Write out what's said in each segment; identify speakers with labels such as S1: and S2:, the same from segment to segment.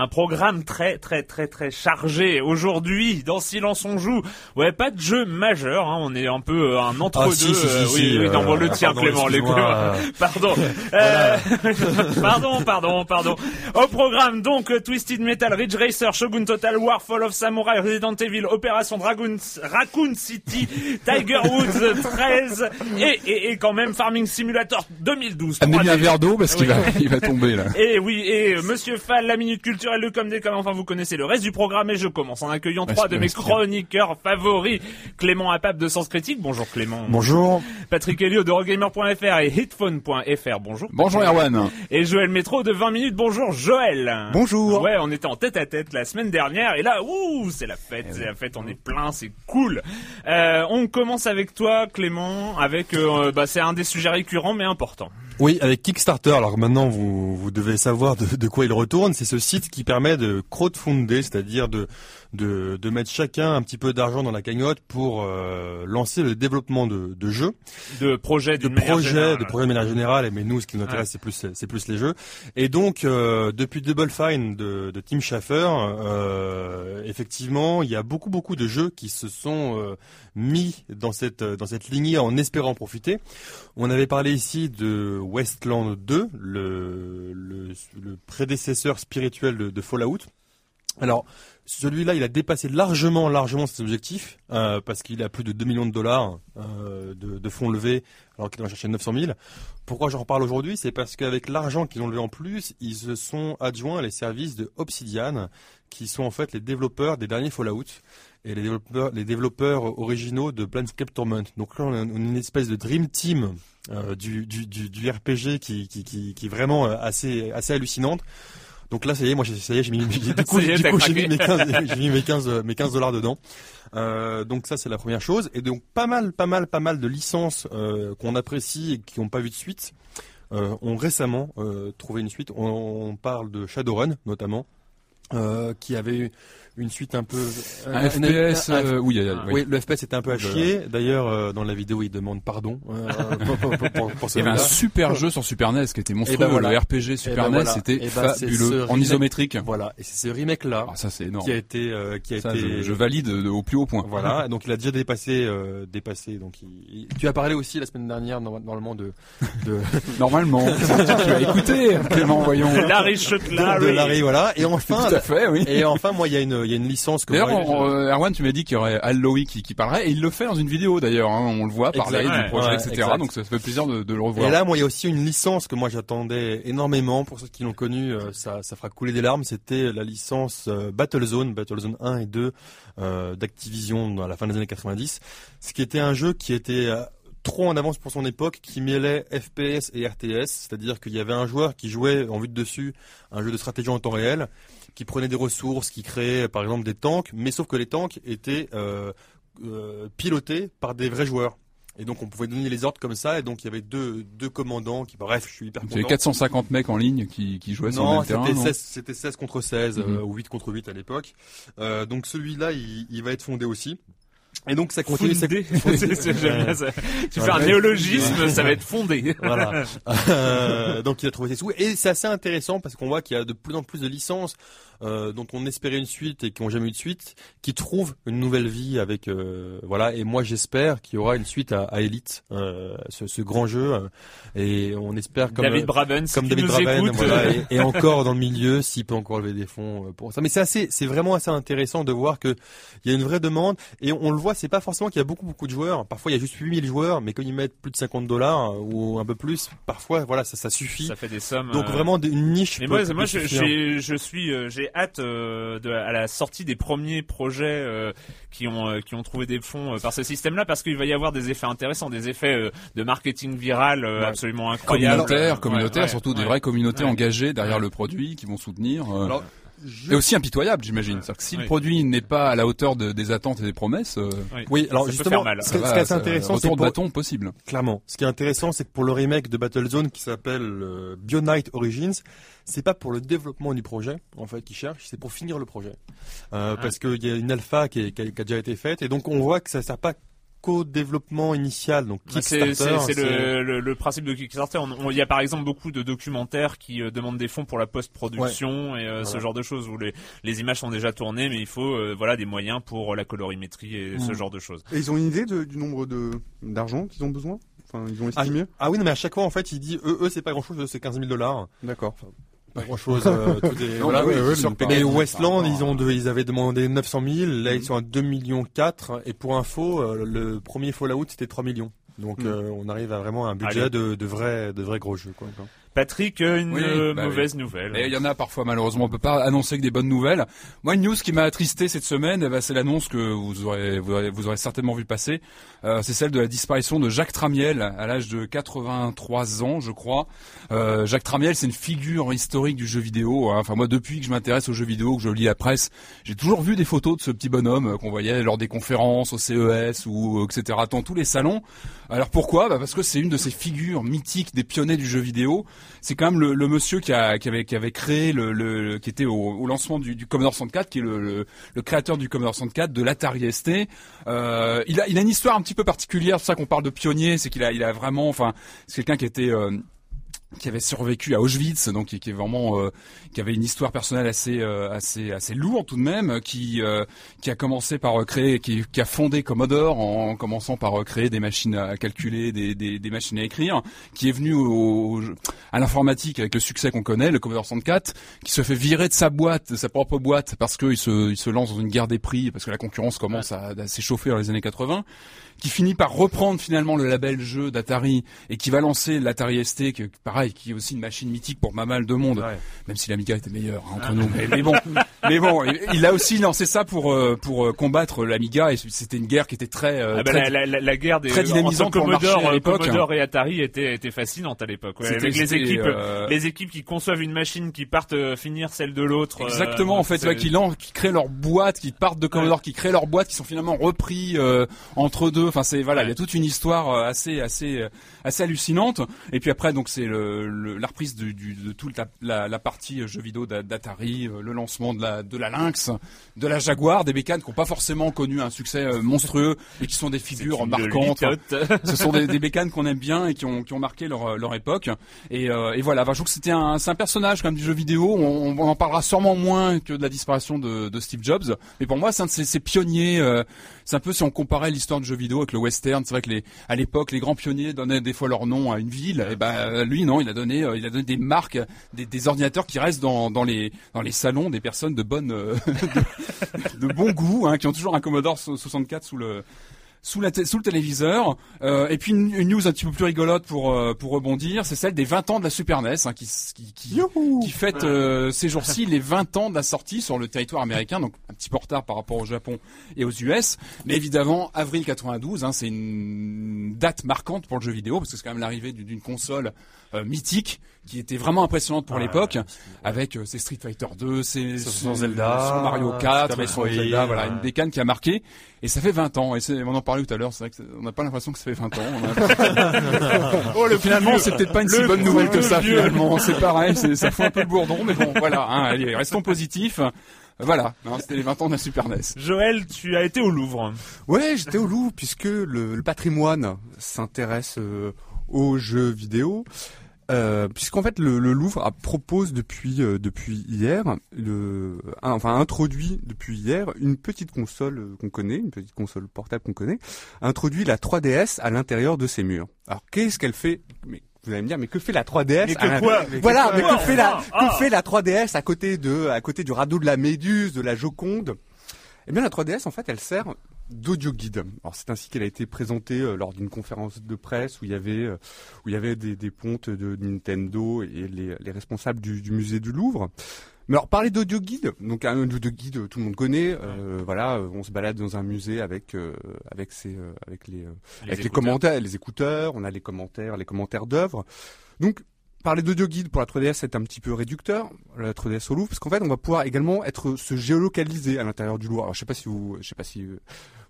S1: Un programme très très très très chargé aujourd'hui dans Silence on joue. Ouais, pas de jeu majeur, hein, on est un peu euh, un entre
S2: Ah,
S1: deux.
S2: si, si, si,
S1: oui, oui, non, bon,
S2: euh,
S1: le tien
S2: pardon,
S1: Clément, les Pardon. Euh, pardon, pardon, pardon. Au programme donc euh, Twisted Metal, Ridge Racer, Shogun Total War, Fall of Samurai, Resident Evil, Opération Dragon, Raccoon City, Tiger Woods 13 et, et, et quand même Farming Simulator 2012.
S2: Amenez-lui
S1: Trois
S2: un verre d'eau parce qu'il
S1: Oui.
S2: va, il va tomber là.
S1: Et oui, et euh, Monsieur Fall, la minute culturelle, le comme des comme, enfin vous connaissez le reste du programme et je commence en accueillant trois de mes chroniqueurs favoris. Clément Apap de Sens Critique, bonjour Clément.
S2: Bonjour.
S1: Patrick Helio de Rogamer.fr et Hitphone.fr, bonjour.
S2: Bonjour Erwan.
S1: Et Joël Métro de 20 minutes, bonjour Joël.
S2: Bonjour.
S1: Ouais, on était en tête à tête la semaine dernière et là, ouh, c'est la fête,
S2: Eh
S1: c'est la fête, on est plein, c'est cool. Euh, on commence avec toi Clément, avec, euh, bah c'est un des sujets récurrents mais importants.
S2: Oui, avec Kickstarter. Alors maintenant, vous, vous devez savoir de, de quoi il retourne. C'est ce site qui permet de crowdfunder, c'est-à-dire de, de, de mettre chacun un petit peu d'argent dans la cagnotte pour euh, lancer le développement de, de jeux,
S1: De projets,
S2: de projets, de projets de manière générale. Mais nous, ce qui nous intéresse, c'est plus, c'est plus les jeux. Et donc, euh, depuis Double Fine de, de Tim Schafer, euh, effectivement, il y a beaucoup, beaucoup de jeux qui se sont euh, mis dans cette, dans cette lignée en espérant profiter. On avait parlé ici de Westland 2, le, le, le prédécesseur spirituel de, de Fallout. Alors, celui-là, il a dépassé largement, largement ses objectifs, euh, parce qu'il a plus de 2 millions de dollars euh, de, de fonds levés, alors qu'il en cherchait 900 000. Pourquoi j'en reparle aujourd'hui? C'est parce qu'avec l'argent qu'ils ont levé en plus, ils se sont adjoints les services de Obsidian, qui sont en fait les développeurs des derniers Fallout et les développeurs, les développeurs originaux de Planescape Torment. Donc là, on a une espèce de dream team euh, du, du, du, du RPG qui, qui, qui, qui est vraiment euh, assez, assez hallucinante. Donc là, ça y est, moi, j'ai- ça y est, j'ai mis, du coup, j'ai mis mes 15, j'ai mis mes 15, euh, mes 15 dollars dedans. Euh, donc ça, c'est la première chose. Et donc, pas mal, pas mal, pas mal de licences euh, qu'on apprécie et qui n'ont pas vu de suite euh, ont récemment euh, trouvé une suite. On, on parle de Shadowrun, notamment, euh, qui avait eu une suite un peu...
S3: Un FPS,
S2: un- un-
S3: euh, oui,
S1: Ah,
S3: oui.
S2: oui, le FPS était un peu à chier. D'ailleurs, euh, dans la vidéo, il demande pardon euh, pour, pour, pour, pour, pour
S3: Il y avait un super jeu sur Super NES qui était monstrueux.
S2: ben voilà.
S3: Le RPG Super
S2: ben
S3: NES,
S2: voilà.
S3: c'était
S2: ben,
S3: fabuleux.
S2: ce
S3: En
S2: remake-
S3: isométrique.
S2: Voilà, et c'est ce remake-là
S3: Ah, ça c'est énorme.
S2: qui a été, euh, qui a
S3: Ça,
S2: été,
S3: je, je valide de- au plus haut point.
S2: voilà. Donc il a déjà dépassé, euh, dépassé. Donc il- il- tu as parlé aussi la semaine dernière no- normalement de de,
S3: Normalement. tu as écouté, Clément, voyons.
S1: Larry Larry.
S2: de Larry, voilà. Et enfin,
S3: Tout à fait, oui.
S2: et enfin, moi il y a une, y a une licence que
S3: D'ailleurs, euh, Erwan, tu m'as dit qu'il y aurait Al Lowy qui, qui parlerait, et il le fait dans une vidéo d'ailleurs. hein, on le voit parler
S2: Exact.
S3: du projet,
S2: Ouais,
S3: etc.
S2: exact.
S3: Donc ça fait plaisir de, de le revoir.
S2: Et là, moi, il y a aussi une licence que moi j'attendais énormément. Pour ceux qui l'ont connu, euh, ça, ça fera couler des larmes. C'était la licence euh, Battlezone, Battlezone 1 et 2 euh, d'Activision à la fin des années 90. Ce qui était un jeu qui était trop en avance pour son époque, qui mêlait FPS et RTS, c'est-à-dire qu'il y avait un joueur qui jouait en vue de dessus un jeu de stratégie en temps réel, qui prenait des ressources, qui créait par exemple des tanks, mais sauf que les tanks étaient euh, euh, pilotés par des vrais joueurs. Et donc on pouvait donner les ordres comme ça, et donc il y avait deux, deux commandants qui, bref, je suis hyper
S3: Donc, il y avait
S2: content.
S3: 450 mecs en ligne qui, qui jouaient sur le même terrain.
S2: c'était
S3: non
S2: 16, c'était 16 contre 16, euh,
S3: Mhm.
S2: ou 8 contre 8 à l'époque. Euh, donc celui-là, il, il va être fondé aussi. Et donc ça continue. ça-
S1: Fondé. C'est- c'est- j'aime bien ça. Tu fais un
S2: Ouais.
S1: néologisme, ça va être fondé.
S2: voilà. Euh, donc il a trouvé ses sous et c'est assez intéressant parce qu'on voit qu'il y a de plus en plus de licences euh, dont on espérait une suite et qui n'ont jamais eu de suite, qui trouvent une nouvelle vie avec euh, voilà. Et moi j'espère qu'il y aura une suite à, à Elite, euh, ce, ce grand jeu, et on espère comme
S1: David Braben, si
S2: comme
S1: tu
S2: David Braben, voilà, et, et encore dans le milieu, s'il peut encore lever des fonds euh, pour ça. Mais c'est assez, c'est vraiment assez intéressant de voir que il y a une vraie demande et on, le voit, c'est pas forcément qu'il y a beaucoup beaucoup de joueurs. Parfois il y a juste 8000 joueurs, mais quand ils mettent plus de 50 dollars euh, ou un peu plus, parfois voilà ça ça suffit.
S1: ça fait des sommes.
S2: Donc
S1: euh,
S2: vraiment une niche.
S1: Mais moi, je, j'ai- je suis, euh, j'ai hâte euh, de, à la sortie des premiers projets euh, qui ont euh, qui ont trouvé des fonds euh, par ce système-là, parce qu'il va y avoir des effets intéressants, des effets euh, de marketing viral euh,
S2: Ouais.
S1: absolument incroyables.
S3: Communautaire, communautaire,
S1: ouais,
S3: surtout des
S1: ouais.
S3: vraies communautés
S1: Ouais.
S3: engagées derrière
S1: Ouais.
S3: le produit qui vont soutenir. euh,
S2: Alors, je-
S3: Et aussi impitoyable, j'imagine. C'est-à-dire que si
S1: Oui.
S3: le produit n'est pas à la hauteur de- des attentes et des promesses, euh,
S1: Oui.
S2: Oui, alors
S1: Ça
S2: justement,
S1: mal.
S2: ce qui est- intéressant, c'est
S3: retour de
S2: pour,
S3: bâton possible.
S2: Clairement. Ce qui est intéressant, c'est que pour le remake de Battlezone qui s'appelle euh, Bionite Origins, c'est pas pour le développement du projet, en fait, qu'ils cherchent, c'est pour finir le projet. Euh,
S1: Ah.
S2: Parce qu'il y a une alpha qui, est- qui a, qui a déjà été faite, et donc on voit que ça sert pas qu'au développement initial, donc
S1: Bah, C'est
S2: Kickstarter.
S1: c'est- le, le, le principe de Kickstarter. Il y a par exemple beaucoup de documentaires qui euh, demandent des fonds pour la post-production et euh, ce genre de choses où les, les images sont déjà tournées, mais il faut euh, voilà des moyens pour la colorimétrie et ce
S4: Mm.
S1: genre de choses.
S4: Et ils ont une idée de- du nombre de d'argent qu'ils ont besoin? Enfin, ils ont
S2: Ah,
S4: estimé?
S2: ah oui, non, mais à chaque fois, en fait, il dit, eux, eux c'est pas grand chose, c'est 15 000 dollars.
S4: D'accord.
S2: Pas grand chose. euh, tout est-
S3: Non,
S2: voilà.
S3: oui, oui,
S2: Sur-
S3: mais
S2: Westland, ils ont, de- ils avaient demandé 900 000, là,
S3: Mm.
S2: ils sont à 2 millions 4, et pour info, euh, le premier Fallout, c'était 3 millions. Donc,
S4: Mm.
S2: euh, on arrive à vraiment un budget de, de vrais, de vrais gros jeux, quoi.
S1: Patrick, une
S3: Oui,
S1: euh,
S3: bah
S1: mauvaise nouvelle.
S3: Mais il y en a parfois malheureusement, on peut pas annoncer que des bonnes nouvelles. Moi, une news qui m'a attristé cette semaine, eh ben, c'est l'annonce que vous aurez, vous aurez, vous aurez certainement vu passer. Euh, c'est celle de la disparition de Jacques Tramiel à l'âge de 83 ans, je crois. Euh, Jacques Tramiel, c'est une figure historique du jeu vidéo. hein. Enfin, moi, depuis que je m'intéresse aux jeux vidéo, que je lis la presse, j'ai toujours vu des photos de ce petit bonhomme euh, qu'on voyait lors des conférences au CES ou euh, etc. dans tous les salons. Alors pourquoi? Bah Parce que c'est une de ces figures mythiques des pionniers du jeu vidéo. C'est quand même le, monsieur qui, avait, créé, le, qui était au, lancement du, Commodore 64, qui est le, le, créateur du Commodore 64, de l'Atari ST. Euh, il, a, une histoire un petit peu particulière, c'est ça qu'on parle de pionnier, c'est qu'il a, a vraiment, enfin, c'est quelqu'un qui était... euh, qui avait survécu à Auschwitz, donc qui, qui est vraiment, euh, qui avait une histoire personnelle assez, euh, assez, assez lourde tout de même, qui, euh, qui a commencé par euh, créer, qui, qui a fondé Commodore en, commençant par euh, créer des machines à calculer, des, des, des machines à écrire, qui est venu au, au- à l'informatique avec le succès qu'on connaît, le Commodore 64, qui se fait virer de sa boîte, de sa propre boîte, parce qu'il se, il se lance dans une guerre des prix, parce que la concurrence commence à, à s'échauffer dans les années 80 qui finit par reprendre finalement le label jeu d'Atari et qui va lancer l'Atari ST, qui, pareil, qui est aussi une machine mythique pour pas mal de monde,
S2: Ouais.
S3: même si l'Amiga était meilleur hein, entre nous. Mais, mais bon, mais bon, il- a aussi lancé ça pour euh, pour euh, combattre l'Amiga et c'était une guerre qui était très, euh,
S1: Ah bah,
S3: très-
S1: la, la, la, la guerre des
S3: très dynamisante
S1: entre
S3: pour
S1: Commodore,
S3: à l'époque.
S1: Commodore et Atari était était fascinante à l'époque. Ouais, avec les équipes,
S3: euh,
S1: les équipes qui conçoivent une machine qui partent finir celle de l'autre. euh,
S3: Exactement, en fait, ouais, qui, lancent- qui créent leur boîte, qui partent de Commodore, qui créent leur boîte, qui sont finalement repris euh, entre deux. Enfin, c'est voilà, il y a toute une histoire euh, assez, assez, euh, assez hallucinante. Et puis après, donc c'est le, le- la reprise du, du- de toute la, la, la partie euh, jeux vidéo d'A- d'Atari, le lancement de la, de la Lynx, de la Jaguar, des bécanes qui n'ont pas forcément connu un succès monstrueux et qui sont des figures marquantes. Ce sont des, des bécanes qu'on aime bien et qui ont, qui ont marqué leur, leur époque. Et, euh, et voilà, Enfin, je trouve que c'était un, c'est un personnage comme du jeu vidéo. On, on en parlera sûrement moins que de la disparition de, de Steve Jobs. Mais pour moi, c'est un de ces, ces pionniers. euh, c'est un peu si on comparait l'histoire du jeu vidéo avec le western. C'est vrai que les, à l'époque, les grands pionniers donnaient des fois leur nom à une ville. Et ben lui, non, il a donné, euh, il a donné des marques, des, ordinateurs qui restent dans, dans les dans les salons des personnes de bonne, euh, de bon goût, hein, qui ont toujours un Commodore 64 sous le sous, la sous le téléviseur. Euh, et puis une, une, news un petit peu plus rigolote pour euh, pour rebondir, c'est celle des 20 ans de la Super NES hein, qui qui qui, qui fête euh, ces jours-ci les 20 ans de la sortie sur le territoire américain, donc un petit peu en retard par rapport au Japon et aux US. Mais évidemment, avril 92, hein, c'est une date marquante pour le jeu vidéo parce que c'est quand même l'arrivée d'une console euh, mythique qui était vraiment impressionnante pour l'époque avec euh, ses Street Fighter 2, ses,
S2: son Zelda,
S3: son Mario 4, son Zelda, voilà, une décane qui a marqué et ça fait 20 ans et c'est on en parlait tout à l'heure, c'est vrai que on n'a pas l'impression que ça fait 20 ans. On a... oh, le finalement, c'est peut-être pas une si bonne nouvelle que ça finalement, c'est pareil, ça fout un peu le bourdon mais bon, voilà, hein, allez, restons positifs. Voilà, c'était les 20 ans de la Super NES.
S1: Joël, tu as été au Louvre.
S4: Ouais, j'étais au Louvre puisque le, le patrimoine s'intéresse euh, aux jeux vidéo. Euh, puisqu'en fait le, le, Louvre a, propose depuis euh, depuis hier, le, un, enfin introduit depuis hier une petite console qu'on connaît, une petite console portable qu'on connaît, introduit la 3DS à l'intérieur de ses murs. Alors qu'est-ce qu'elle fait? Mais, vous allez me dire, mais que fait la 3DS
S1: mais que quoi?
S4: mais Voilà, mais que fait la que fait la 3DS à côté de à côté du radeau de la Méduse, de la Joconde? Eh bien, la 3DS en fait, elle sert d'audio guide. Alors c'est ainsi qu'elle a été présentée euh, lors d'une conférence de presse où il y avait euh, où il y avait des, des pontes de Nintendo et les, les responsables du, du, musée du Louvre. Mais alors parler d'audio guide, donc un audio guide tout le monde connaît. Euh, voilà, on se balade dans un musée avec euh, avec ses avec les,
S1: Les
S4: avec les
S1: écouteurs.
S4: commentaires, les écouteurs. On a les commentaires, les commentaires d'œuvres. Donc parler d'audio guide pour la 3DS c'est un petit peu réducteur, la 3DS au Louvre, parce qu'en fait on va pouvoir également être se géolocaliser à l'intérieur du Louvre. Alors je sais pas si vous, je sais pas si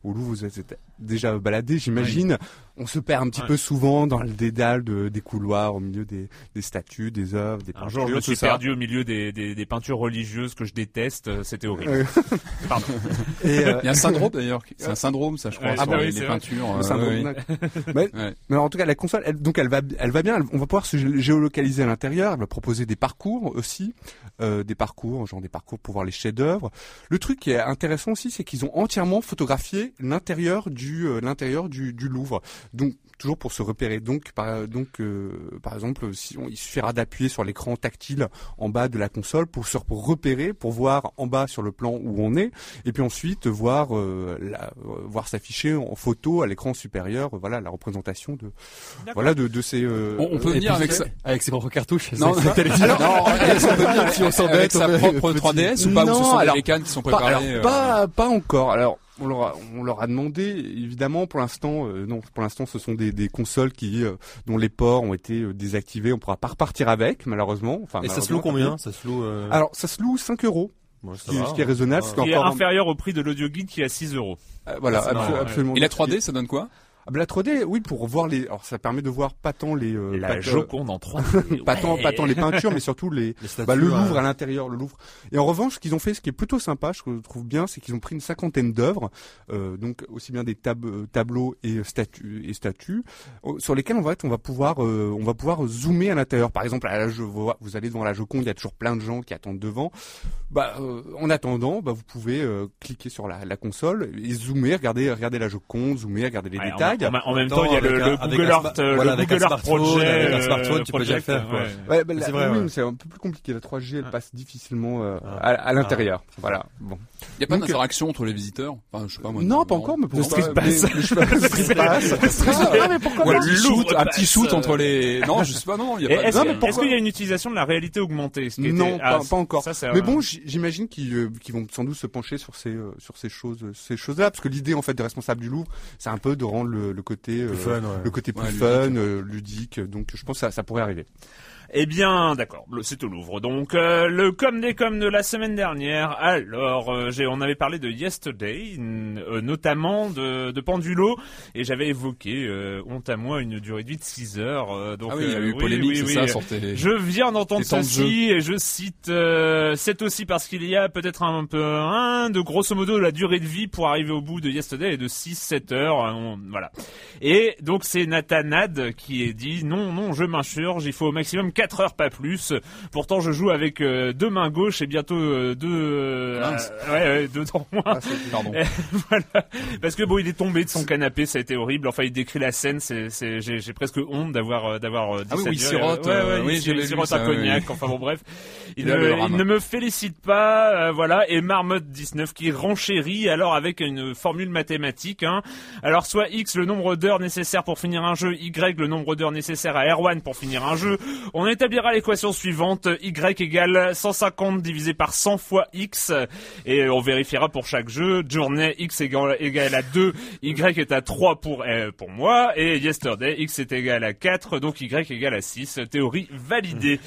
S4: Louvre vous êtes déjà baladé, j'imagine. On se perd un petit
S1: Ouais.
S4: peu souvent dans le dédale de, des couloirs, au milieu des, des statues, des œuvres, des
S1: Un jour, je me
S4: peintures,
S1: suis perdu au milieu des, des, des peintures religieuses que je déteste. euh, C'était horrible. Pardon.
S4: Et, euh,
S3: Il y a un syndrome d'ailleurs, c'est un syndrome ça je crois
S1: Ouais,
S3: sur
S1: ah bah
S3: les,
S1: oui,
S3: les peintures.
S4: le
S3: euh,
S4: syndrome,
S3: oui.
S4: Mais,
S3: Ouais.
S4: mais en tout cas, la console, elle, donc elle va, elle va bien. elle- on va pouvoir se gé- géolocaliser à l'intérieur. Elle va proposer des parcours aussi, euh, des parcours, genre des parcours pour voir les chefs-d'œuvre. Le truc qui est intéressant aussi, c'est qu'ils ont entièrement photographié l'intérieur du, euh, l'intérieur du, du Louvre. Donc toujours pour se repérer. Donc, par, donc, euh, par exemple, si on, il suffira d'appuyer sur l'écran tactile en bas de la console pour se pour repérer, pour voir en bas sur le plan où on est, et puis ensuite voir, euh, la- euh, voir s'afficher en photo à l'écran supérieur, euh, voilà, la représentation de, voilà, de, de ces. euh,
S3: On, on peut venir avec.
S5: Avec ses propres cartouches.
S3: Non, non,
S5: Si on s'embête,
S3: avec sa propre
S5: on peut
S3: 3DS ou pas ou ce
S4: Non,
S3: sont
S4: alors,
S3: des bécanes qui sont
S4: pas, alors,
S3: préparées euh,
S4: pas, pas encore. Alors, on leur, a, on leur a demandé, évidemment, pour l'instant, euh, non, pour l'instant, ce sont des, des consoles qui, euh, dont les ports ont été euh, désactivés. On pourra pas repartir avec, malheureusement. Enfin,
S2: Et ça se loue combien Ça se loue. Euh...
S4: Alors, ça se loue 5 euros,
S2: bon,
S4: ce qui,
S2: va.
S4: ce qui est raisonnable.
S1: Qui est
S4: qu'encore-
S1: inférieur au prix de l'audio guide qui est à 6 euros.
S4: euh, voilà, abso- absolument.
S3: Et la 3D, ça donne quoi?
S4: La 3D, oui, pour voir les. Alors, ça permet de voir pas tant les. euh,
S1: La
S4: pas,
S1: Joconde en 3D.
S4: pas tant, pas tant les peintures, mais surtout les,
S2: Les statues,
S4: bah, le
S2: ouais.
S4: Louvre à l'intérieur, le Louvre. Et en revanche, ce qu'ils ont fait, ce qui est plutôt sympa, je trouve bien, c'est qu'ils ont pris une cinquantaine d'œuvres, euh, donc aussi bien des tab- euh, tableaux et statues et statues, sur lesquels on va être, on va pouvoir, euh, on va pouvoir zoomer à l'intérieur. Par exemple, à la, je vois- vous allez devant la Joconde, il y a toujours plein de gens qui attendent devant. Bah, euh, en attendant, bah, vous pouvez euh, cliquer sur la, la console et zoomer, regarder, regarder la Joconde, zoomer, regarder les
S1: Ouais, en-
S4: détails.
S1: En, en même
S2: temps,
S1: il y a
S2: avec
S1: le,
S2: un-
S1: le Google
S2: un
S1: Art, euh,
S2: voilà,
S1: le Google Art
S2: smartphone,
S1: Project.
S2: avec un
S1: euh,
S2: smartphone, tu peux déjà le faire,
S1: ouais.
S4: Ouais, bah,
S2: C'est vrai,
S4: oui, c'est un peu plus compliqué. La 3G, elle
S1: Ah.
S4: passe difficilement euh,
S2: Ah.
S4: à, à l'intérieur. Voilà. Bon.
S3: Il y a pas d'interaction entre les visiteurs? Enfin, je sais pas moi.
S4: Non, pas encore, mais pourquoi
S1: Street
S4: pas
S1: Pass.
S4: Mais- Street Pass. Ah, pourquoi
S3: Ou un
S4: pas
S3: petit shoot, un petit
S1: passe,
S3: shoot
S1: euh.
S3: entre les. Non, je sais pas. Non, il y a pas.
S1: Est-ce qu'il y a une utilisation de la réalité augmentée?
S4: Non, pas,
S1: ah,
S4: encore. mais bon, j'imagine qu'ils euh, vont sans doute se pencher sur ces euh, sur ces choses ces choses-là, parce que l'idée en fait des responsables du Louvre, c'est un peu de rendre le, le côté euh,
S2: Plus fun, ouais.
S4: le côté plus
S3: Ouais,
S4: fun,
S3: ludique.
S4: euh, ludique. Donc je pense que ça, ça pourrait arriver.
S1: Eh bien, d'accord, le- c'est au Louvre. Donc, euh, le comme des comme de la semaine dernière. Alors, euh, on avait parlé de Yesterday, euh, notamment de, de Pendulo, et j'avais évoqué, euh, honte à moi, une durée de vie de 6 heures. euh, donc,
S3: Ah oui, il y a
S1: euh,
S3: eu polémique,
S1: oui,
S3: c'est
S1: oui,
S3: ça, sur tes.
S1: Je viens d'entendre
S3: temps de
S1: ceci et je cite euh, c'est aussi parce qu'il y a peut-être un peu un de grosso modo la durée de vie pour arriver au bout de Yesterday est de 6-7 heures euh, on- voilà. Et donc c'est Nathanad qui est dit non non je m'insurge il faut au maximum 4 heures pas plus. Pourtant, je joue avec euh, deux mains gauches et bientôt euh, deux, euh, ouais, ouais, deux dents moins.
S4: Ah,
S1: voilà. Parce que bon, il est tombé de son canapé, ça a été horrible. Enfin, il décrit la scène, c'est, j'ai, presque honte d'avoir, d'avoir
S3: Ah oui, il sirote,
S1: ouais, ouais, il il un cognac.
S3: oui.
S1: Enfin bon, bref, il, ne, il me félicite pas, euh, voilà. Et Marmotte 19 qui renchérit alors avec une formule mathématique. Hein. Alors soit x le nombre d'heures nécessaires pour finir un jeu, y le nombre d'heures nécessaires à Erwan pour finir un jeu. On établira l'équation suivante y égale 150 divisé par 100 fois x et on vérifiera pour chaque jeu. Journée x égale, égale à 2, y est à 3 pour euh, pour moi et yesterday x est égal à 4 donc y égale à 6. Théorie validée.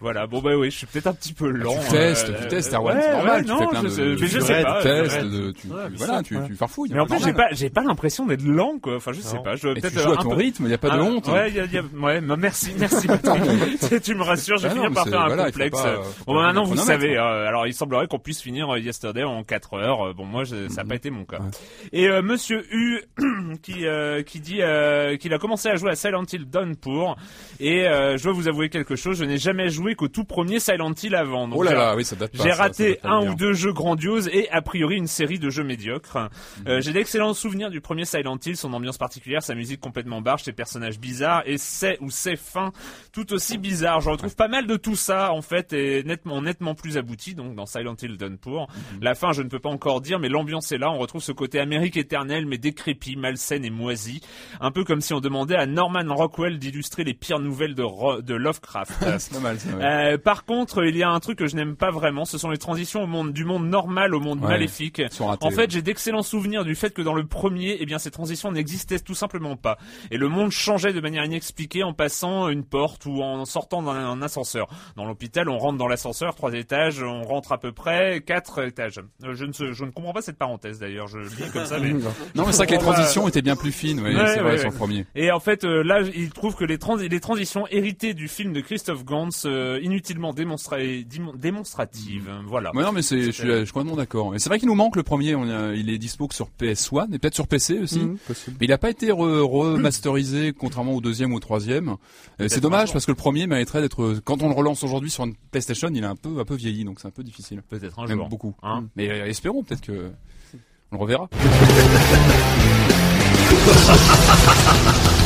S1: Voilà, bon bah oui, je suis peut-être un petit peu lent.
S3: tu testes,
S1: euh,
S3: tu testes,
S1: euh,
S3: Erwan,
S1: ouais,
S3: c'est normal,
S1: ouais,
S3: tu
S1: non,
S3: fais plein
S1: je
S3: de,
S1: sais- mais je sais pas,
S3: tests, de, tu,
S2: Ouais,
S3: tu- voilà, tu,
S2: ouais.
S3: tu farfouilles.
S1: Mais en plus,
S3: c'est
S1: j'ai pas, j'ai pas l'impression d'être lent, quoi. Enfin, je sais
S2: Non.
S1: pas. Je
S3: Et
S1: peut-être
S3: tu joues à ton
S1: peu-
S3: rythme, il n'y a pas de
S1: Ah,
S3: honte.
S1: Ouais, y a, y a- ouais, bah, merci, merci. Patrick. tu me rassures, je vais
S3: Ah non,
S1: finir par faire un complexe. bon, bah, maintenant, vous savez.
S3: hein.
S1: euh, alors, il semblerait qu'on puisse finir euh, Yesterday en 4 heures. Euh, Bon, moi, ça n'a pas été mon cas.
S3: Ouais.
S1: Et euh, Monsieur U, qui euh, qui dit euh, qu'il a commencé à jouer à Silent Hill Downpour. Et euh, je dois vous avouer quelque chose. Je n'ai jamais joué qu'au tout premier Silent Hill avant. Donc,
S3: Oh là
S1: j'ai-
S3: là, oui, ça date
S1: j'ai
S3: ça, ça
S1: raté
S3: date pas
S1: un
S3: bien.
S1: ou deux jeux grandioses et a priori une série de jeux médiocres.
S3: Mhm.
S1: Euh, j'ai d'excellents souvenirs du premier Silent Hill, son ambiance particulière, sa musique complètement barge, ses personnages bizarres et ses ou ses fins tout aussi bizarres. Je retrouve pas mal de tout ça en fait et nettement nettement plus abouti donc dans Silent Hill Downpour.
S3: Mhm.
S1: La fin je ne peux pas encore dire mais l'ambiance est là, on retrouve ce côté Amérique éternelle mais décrépit, malsaine et moisi, un peu comme si on demandait à Norman Rockwell d'illustrer les pires nouvelles de, Ro- de Lovecraft.
S3: C'est pas mal, ça. Ouais.
S1: Euh, par contre, il y a un truc que je n'aime pas vraiment, ce sont les transitions au monde, du monde normal au monde
S3: Ouais.
S1: maléfique.
S3: Ratés,
S1: En fait,
S3: ouais.
S1: j'ai d'excellents souvenirs du fait que dans le premier, eh bien, ces transitions n'existaient tout simplement pas. Et le monde changeait de manière inexpliquée en passant une porte ou en sortant d'un un ascenseur. Dans l'hôpital, on rentre dans l'ascenseur, trois étages, on rentre à peu près quatre étages. Euh, je ne, je ne comprends pas cette parenthèse d'ailleurs, je le dis comme ça, mais...
S3: Non, mais c'est vrai que les transitions étaient bien plus fines, c'est vrai, sur le premier.
S1: Et en fait, euh, là, il trouve que les, trans les transitions héritées du film de Christophe Gans, euh, inutilement démonstra dim- démonstratives. Voilà.
S3: Ouais, non, mais c'est, je suis, je suis complètement d'accord. Et c'est vrai qu'il nous manque le premier, on a- il est dispo que sur PS1 et peut-être sur PC aussi.
S4: Mhm.
S3: Mais il n'a pas été re- remasterisé contrairement au deuxième ou au troisième. Euh, c'est dommage parce que le premier mériterait d'être, quand on le relance aujourd'hui sur une PlayStation, il est un peu, un peu vieilli, donc c'est un peu difficile.
S1: Peut-être un
S3: Même
S1: jour.
S3: beaucoup.
S1: Hein
S3: Mais euh, espérons peut-être que on le reverra.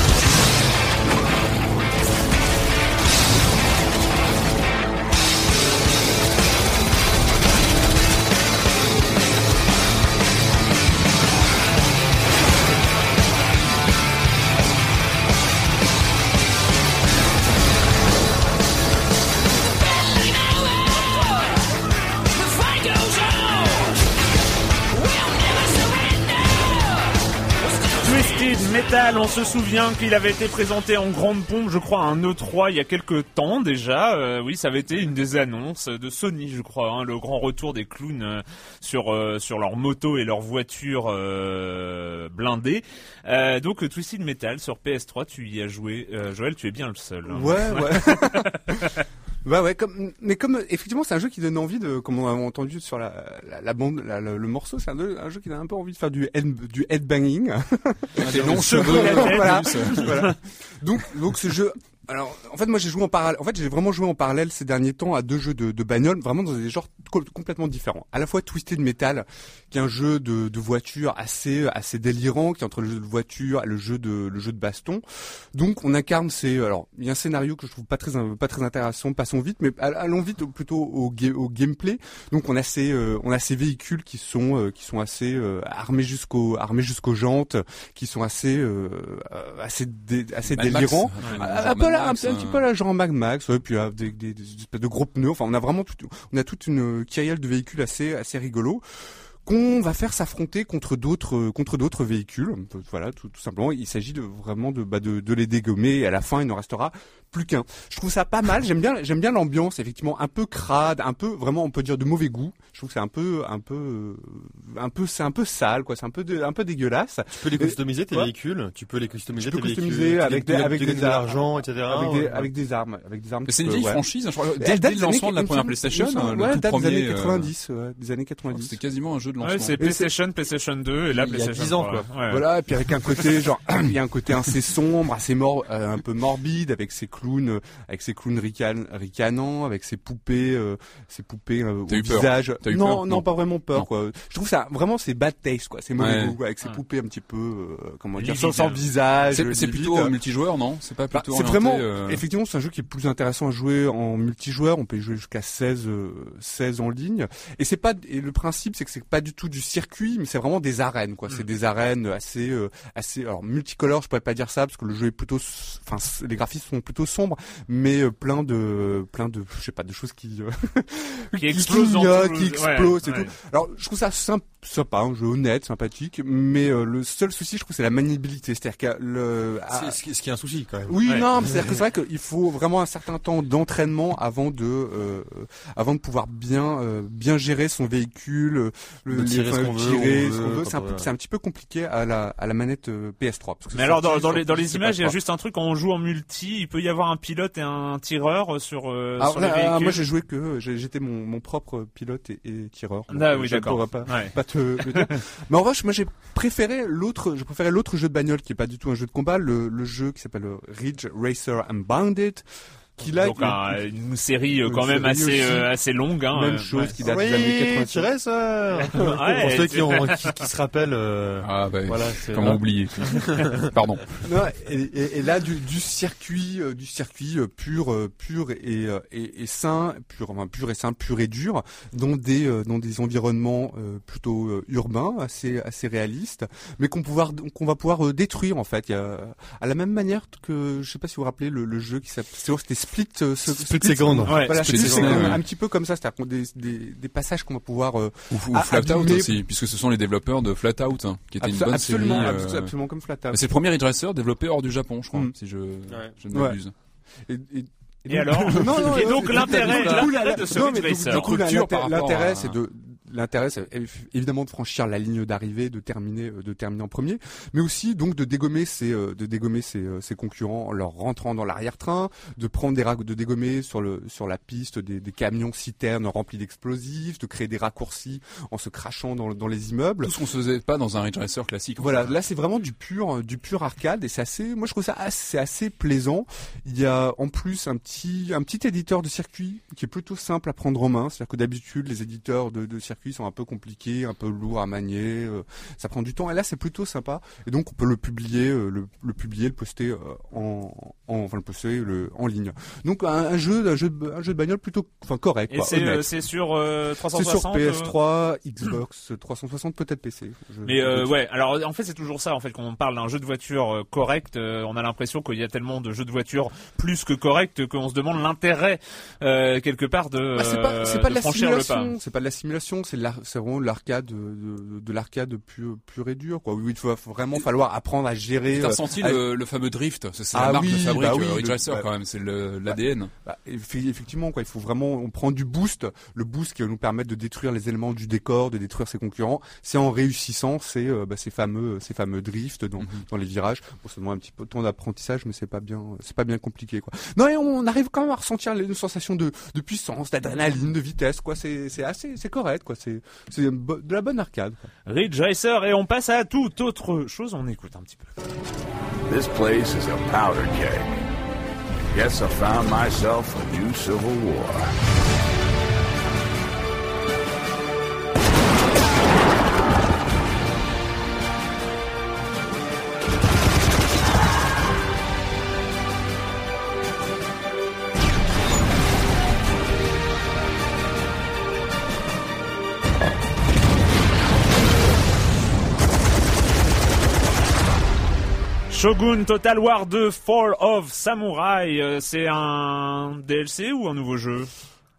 S1: On se souvient qu'il avait été présenté en grande pompe, je crois, à un E3 il y a quelques temps déjà. Euh, oui, ça avait été une des annonces de Sony, je crois, hein, le grand retour des clowns euh, sur euh, sur leurs motos et leurs voitures euh, blindées. Euh, donc Twisted Metal sur PS3, tu y as joué. Joël, tu es bien le seul. hein.
S4: Ouais, ouais. Bah ouais, comme, mais comme effectivement c'est un jeu qui donne envie de, comme on a entendu sur la, la, la bande, la- le, le morceau, c'est un, un jeu qui donne un peu envie de faire du head, du headbanging.
S3: Des longs
S1: cheveux,
S4: voilà. Donc, donc ce jeu. Alors, en fait, moi, j'ai joué en parallèle. En fait, j'ai vraiment joué en parallèle ces derniers temps à deux jeux de, de bagnole, vraiment dans des genres co- complètement différents. À la fois Twisted Metal, qui est un jeu de, de voiture assez, assez délirant, qui est entre le jeu de voiture et le jeu de, le jeu de baston. Donc, on incarne ces. Alors, il y a un scénario que je trouve pas très, pas très intéressant. Passons vite, mais all- allons vite plutôt au, ga- au gameplay. Donc, on a ces, euh, on a ces véhicules qui sont, euh, qui sont assez euh, armés jusqu'aux, armés jusqu'aux jantes, qui sont assez, euh, euh, assez, dé- assez
S3: Mad Max.
S4: délirants.
S3: Ouais,
S4: Un, un un, petit- un
S3: euh,
S4: peu là, genre Mag Max, ouais, puis euh, des, des, des espèces de gros pneus. Enfin, on a vraiment tout, on a toute une kyrielle de véhicules assez, assez rigolo qu'on va faire s'affronter contre d'autres, contre d'autres véhicules. Voilà, tout, tout simplement. Il s'agit de vraiment de, bah, de, de les dégommer. Et à la fin, il ne restera plus qu'un. Je trouve ça pas mal. J'aime bien, j'aime bien l'ambiance, effectivement, un peu crade, un peu vraiment, on peut dire de mauvais goût. Je trouve que c'est un peu, un peu, euh, un peu, c'est un peu sale, quoi. C'est un peu, de, un peu dégueulasse.
S2: Tu peux les customiser tes
S4: Ouais.
S2: véhicules? Tu peux les customiser
S4: Tu peux
S2: tes
S4: customiser avec des- avec des
S2: de
S4: armes.
S2: l'argent, etc.
S4: avec des,
S2: Ouais.
S4: avec des armes, avec des armes.
S3: C'est une vieille
S4: ouais.
S3: franchise, hein, je crois.
S4: Elle
S3: Dès,
S4: des
S3: le lancement de la première PlayStation, euh, le
S4: ouais,
S3: tout
S4: date
S3: premier.
S4: des années
S3: euh,
S4: 90, ouais, des années
S3: je crois que
S4: 90.
S3: C'était quasiment un jeu jeu de
S1: Ouais,
S3: lancement.
S1: c'est PlayStation, PlayStation 2 et là
S2: Il y a
S1: PlayStation
S2: 10 ans,
S1: 3.
S2: quoi.
S1: Ouais.
S4: Voilà, et puis avec un côté genre, il y a un côté assez sombre, assez mort, euh, un peu morbide, avec ses clowns, euh, avec ses clowns rican, ricanants, avec ses poupées, euh, ses poupées euh, au
S3: T'as eu peur
S4: visage.
S3: T'as eu
S4: non,
S3: peur
S4: non,
S3: Non.
S4: pas vraiment peur.
S3: Non.
S4: Quoi. Je trouve ça vraiment c'est bad taste, quoi. C'est mauvais
S3: Ouais.
S4: goût, avec ses
S1: Ouais.
S4: poupées un petit peu, euh, comment dire, sans, sans visage.
S3: C'est c'est
S4: livide.
S3: plutôt euh, multijoueur, non? C'est pas
S4: Bah,
S3: plutôt
S4: c'est
S3: orienté,
S4: vraiment,
S3: euh,
S4: effectivement, c'est un jeu qui est plus intéressant à jouer en multijoueur. On peut y jouer jusqu'à 16, euh, 16 en ligne. Et c'est pas, et le principe, c'est que c'est pas du tout du circuit, mais c'est vraiment des arènes, quoi.
S3: Mm.
S4: C'est des arènes assez, euh, assez, alors multicolores, je pourrais pas dire ça parce que le jeu est plutôt, enfin, les graphismes sont plutôt sombres, mais euh, plein de, plein de, je sais pas, de choses qui, euh,
S1: Qui explosent
S4: qui explosent et
S1: ouais,
S4: tout. Alors, je trouve ça sympa, sympa, un jeu honnête, sympathique, mais euh, le seul souci, je trouve, c'est la maniabilité. C'est-à-dire que le,
S2: C'est ce qui ce qui est un souci quand même.
S4: oui,
S1: Ouais.
S4: non, c'est-à-dire que c'est vrai qu'il faut vraiment un certain temps d'entraînement avant de, euh, avant de pouvoir bien, euh, bien gérer son véhicule, euh, le,
S2: De tirer ce
S4: enfin,
S2: qu'on veut,
S4: tirer
S2: on
S4: ce qu'on
S2: veut,
S4: C'est un, peu- c'est un petit peu compliqué à la, à la manette euh, PS3. parce que
S1: Mais
S4: c'est
S1: alors dans,
S4: sur-
S1: les dans les
S4: sur
S1: images, il y a
S4: PS3.
S1: juste un truc quand on joue en multi, il peut y avoir un pilote et un tireur sur euh,
S4: Alors
S1: sur les
S4: là,
S1: véhicules.
S4: moi j'ai joué que j'ai- j'étais mon, mon propre pilote et, et tireur.
S1: Ah
S4: euh,
S1: oui, d'accord.
S4: pourrais pas,
S1: Ouais.
S4: pas te le dire. Mais en revanche, moi j'ai préféré l'autre, je préférais l'autre jeu de bagnole qui est pas du tout un jeu de combat, le, le jeu qui s'appelle Ridge Racer Unbounded, qui là
S1: Donc un- une série euh,
S4: Une
S1: quand même
S4: série
S1: assez euh, assez longue. Hein,
S4: même
S1: euh,
S4: chose
S1: ouais.
S4: qui date des années
S2: Oui,
S4: 80.
S2: tu restes, ça.
S1: Ouais,
S2: Pour ceux qui, ont, qui, qui se rappellent. euh,
S3: Ah bah,
S2: voilà, c'est
S3: comment
S2: là.
S3: oublier Pardon.
S4: Non, et, et- et là du, du circuit, euh, du circuit euh, pur, pur et, et, et sain, pur, enfin, pur et sain, pur et dur, dans des, euh, dans des environnements euh, plutôt euh, urbains, assez, assez réalistes, mais qu'on pouvoir, qu'on va pouvoir euh, détruire en fait. Il y a, à la même manière que, je sais pas si vous vous rappelez le, le jeu qui s'appelait, c'était Split, euh, ce-
S2: Split Second.
S1: Ouais,
S4: Voilà,
S3: Split
S4: Split
S3: Second,
S4: Second,
S3: ouais.
S4: un petit peu comme ça, c'est-à-dire des, des, des passages qu'on va pouvoir euh,
S3: Ou, ou Flatout aussi, puisque ce sont les développeurs de Flatout, hein, qui était une
S4: abso-
S3: bonne
S4: absolument,
S3: série.
S4: abso-
S3: euh,
S4: absolument comme Flat Out.
S3: C'est le premier Ridge Racer développé hors du Japon, je crois,
S4: Mm.
S3: si je, je ne
S4: Ouais.
S3: m'abuse.
S4: Et, et-
S1: Et alors Et donc, l'intérêt-
S4: du coup, la-
S1: l'intérêt de ce
S4: non,
S1: Ridge Racer.
S4: l'intérêt c'est de l'intérêt c'est évi- évidemment de franchir la ligne d'arrivée, de terminer euh, de terminer en premier, mais aussi donc de dégommer ses euh, de dégommer ses, euh, ses concurrents en leur rentrant dans l'arrière-train, de prendre des de dégommer sur le sur la piste des, des camions citernes remplis d'explosifs, de créer des raccourcis en se crachant dans, dans les immeubles.
S3: Tout ce qu'on se faisait pas dans un Ridge Racer classique.
S4: Voilà, là c'est vraiment du pur, du pur arcade et c'est assez, moi je trouve ça assez, assez plaisant. Il y a en plus un petit, un petit éditeur de circuit qui est plutôt simple à prendre en main. C'est-à-dire que d'habitude les éditeurs de, de circuits sont un peu compliqués, un peu lourds à manier, euh, ça prend du temps. Et là c'est plutôt sympa. Et donc on peut le publier, euh, le, le publier, le poster euh, en, en, enfin le poster le, en ligne. Donc un, un jeu, un jeu, de, un jeu de bagnole plutôt, enfin correct.
S1: Et c'est euh, sur euh,
S4: C'est
S1: 360.
S4: sur
S1: euh,
S4: PS3, Xbox 360, peut-être PC. Je-
S1: Mais euh, ouais, alors en fait c'est toujours ça en fait quand on parle d'un jeu de voiture correct, on a l'impression qu'il y a tellement de jeux de voiture plus que corrects qu'on se demande l'intérêt euh, quelque part de,
S4: Bah, c'est pas, c'est
S1: euh,
S4: pas de la
S1: franchir le pas.
S4: simulation, c'est pas de la simulation, c'est vraiment de l'arcade, de, de, de l'arcade pur, pur et dur, quoi. Oui, il faut vraiment falloir apprendre à gérer.
S3: T'as
S4: euh,
S3: ressenti le, le fameux drift, c'est
S4: Ah
S3: la marque
S4: oui,
S3: de fabrique
S4: bah oui,
S3: euh, Ridge
S4: le- bah-
S3: quand même, c'est le- l'ADN.
S4: bah, effe- effectivement, quoi. Il faut vraiment, on prend du boost, le boost qui va nous permettre de détruire les éléments du décor, de détruire ses concurrents. C'est en réussissant ces, euh, bah, ces fameux, ces fameux drifts dans,
S3: Mhm.
S4: dans les virages. Bon, ça demande un petit peu de temps d'apprentissage, mais c'est pas bien, c'est pas bien compliqué, quoi. Non, et on arrive quand même à ressentir une sensation de, de puissance, d'adrénaline, de vitesse, quoi. C'est, c'est assez, c'est correct, quoi. C'est, de la bonne arcade.
S1: Ridge Racer et on passe à toute autre chose, on écoute un petit peu.
S5: This place is a powder keg. Guess I found myself a new civil war.
S1: Shogun Total War 2 Fall of Samurai, euh, c'est un DLC ou un nouveau jeu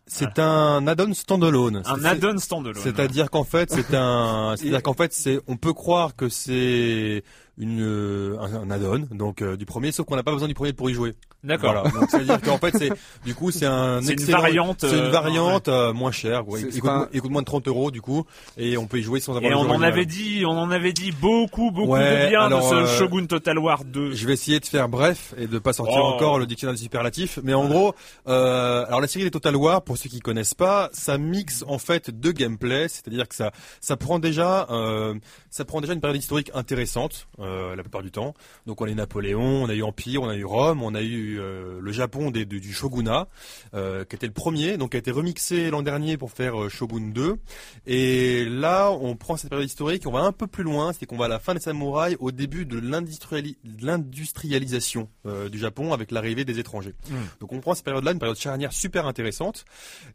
S2: C'est un add-on standalone.
S1: Un add-on standalone.
S2: C'est-à-dire qu'en fait, c'est un, c'est-à-dire qu'en fait, c'est, on peut croire que c'est une euh, un, un add-on donc euh, du premier, sauf qu'on n'a pas besoin du premier pour y jouer.
S1: D'accord.
S2: Voilà. Donc, c'est-à-dire qu'en fait, c'est du coup, c'est un
S1: C'est une variante,
S2: C'est une
S1: euh,
S2: variante euh, moins chère. Ouais. Il coûte,
S4: pas un-
S2: il coûte moins de 30 euros du coup, et on peut y jouer sans avoir.
S1: Et on en
S2: original.
S1: avait dit, on en avait dit beaucoup, beaucoup
S2: Ouais,
S1: de bien
S2: alors,
S1: de ce
S2: euh,
S1: Shogun Total War 2.
S2: Je vais essayer de faire bref et de pas sortir
S1: Oh.
S2: encore le dictionnaire des superlatifs. Mais en gros, euh, alors la série des Total War, pour ceux qui connaissent pas, ça mixe en fait deux gameplays, c'est-à-dire que ça, ça prend déjà, euh, ça prend déjà une période historique intéressante euh, la plupart du temps. Donc on a eu Napoléon, on a eu Empire, on a eu Rome, on a eu euh, le Japon des, du, du shogunat, euh, qui était le premier, donc qui a été remixé l'an dernier pour faire Shogun 2. Et là, on prend cette période historique, on va un peu plus loin, c'est qu'on va à la fin des samouraïs, au début de l'industriali- de l'industrialisation du Japon avec l'arrivée des étrangers. Donc on prend cette période-là, une période charnière super intéressante.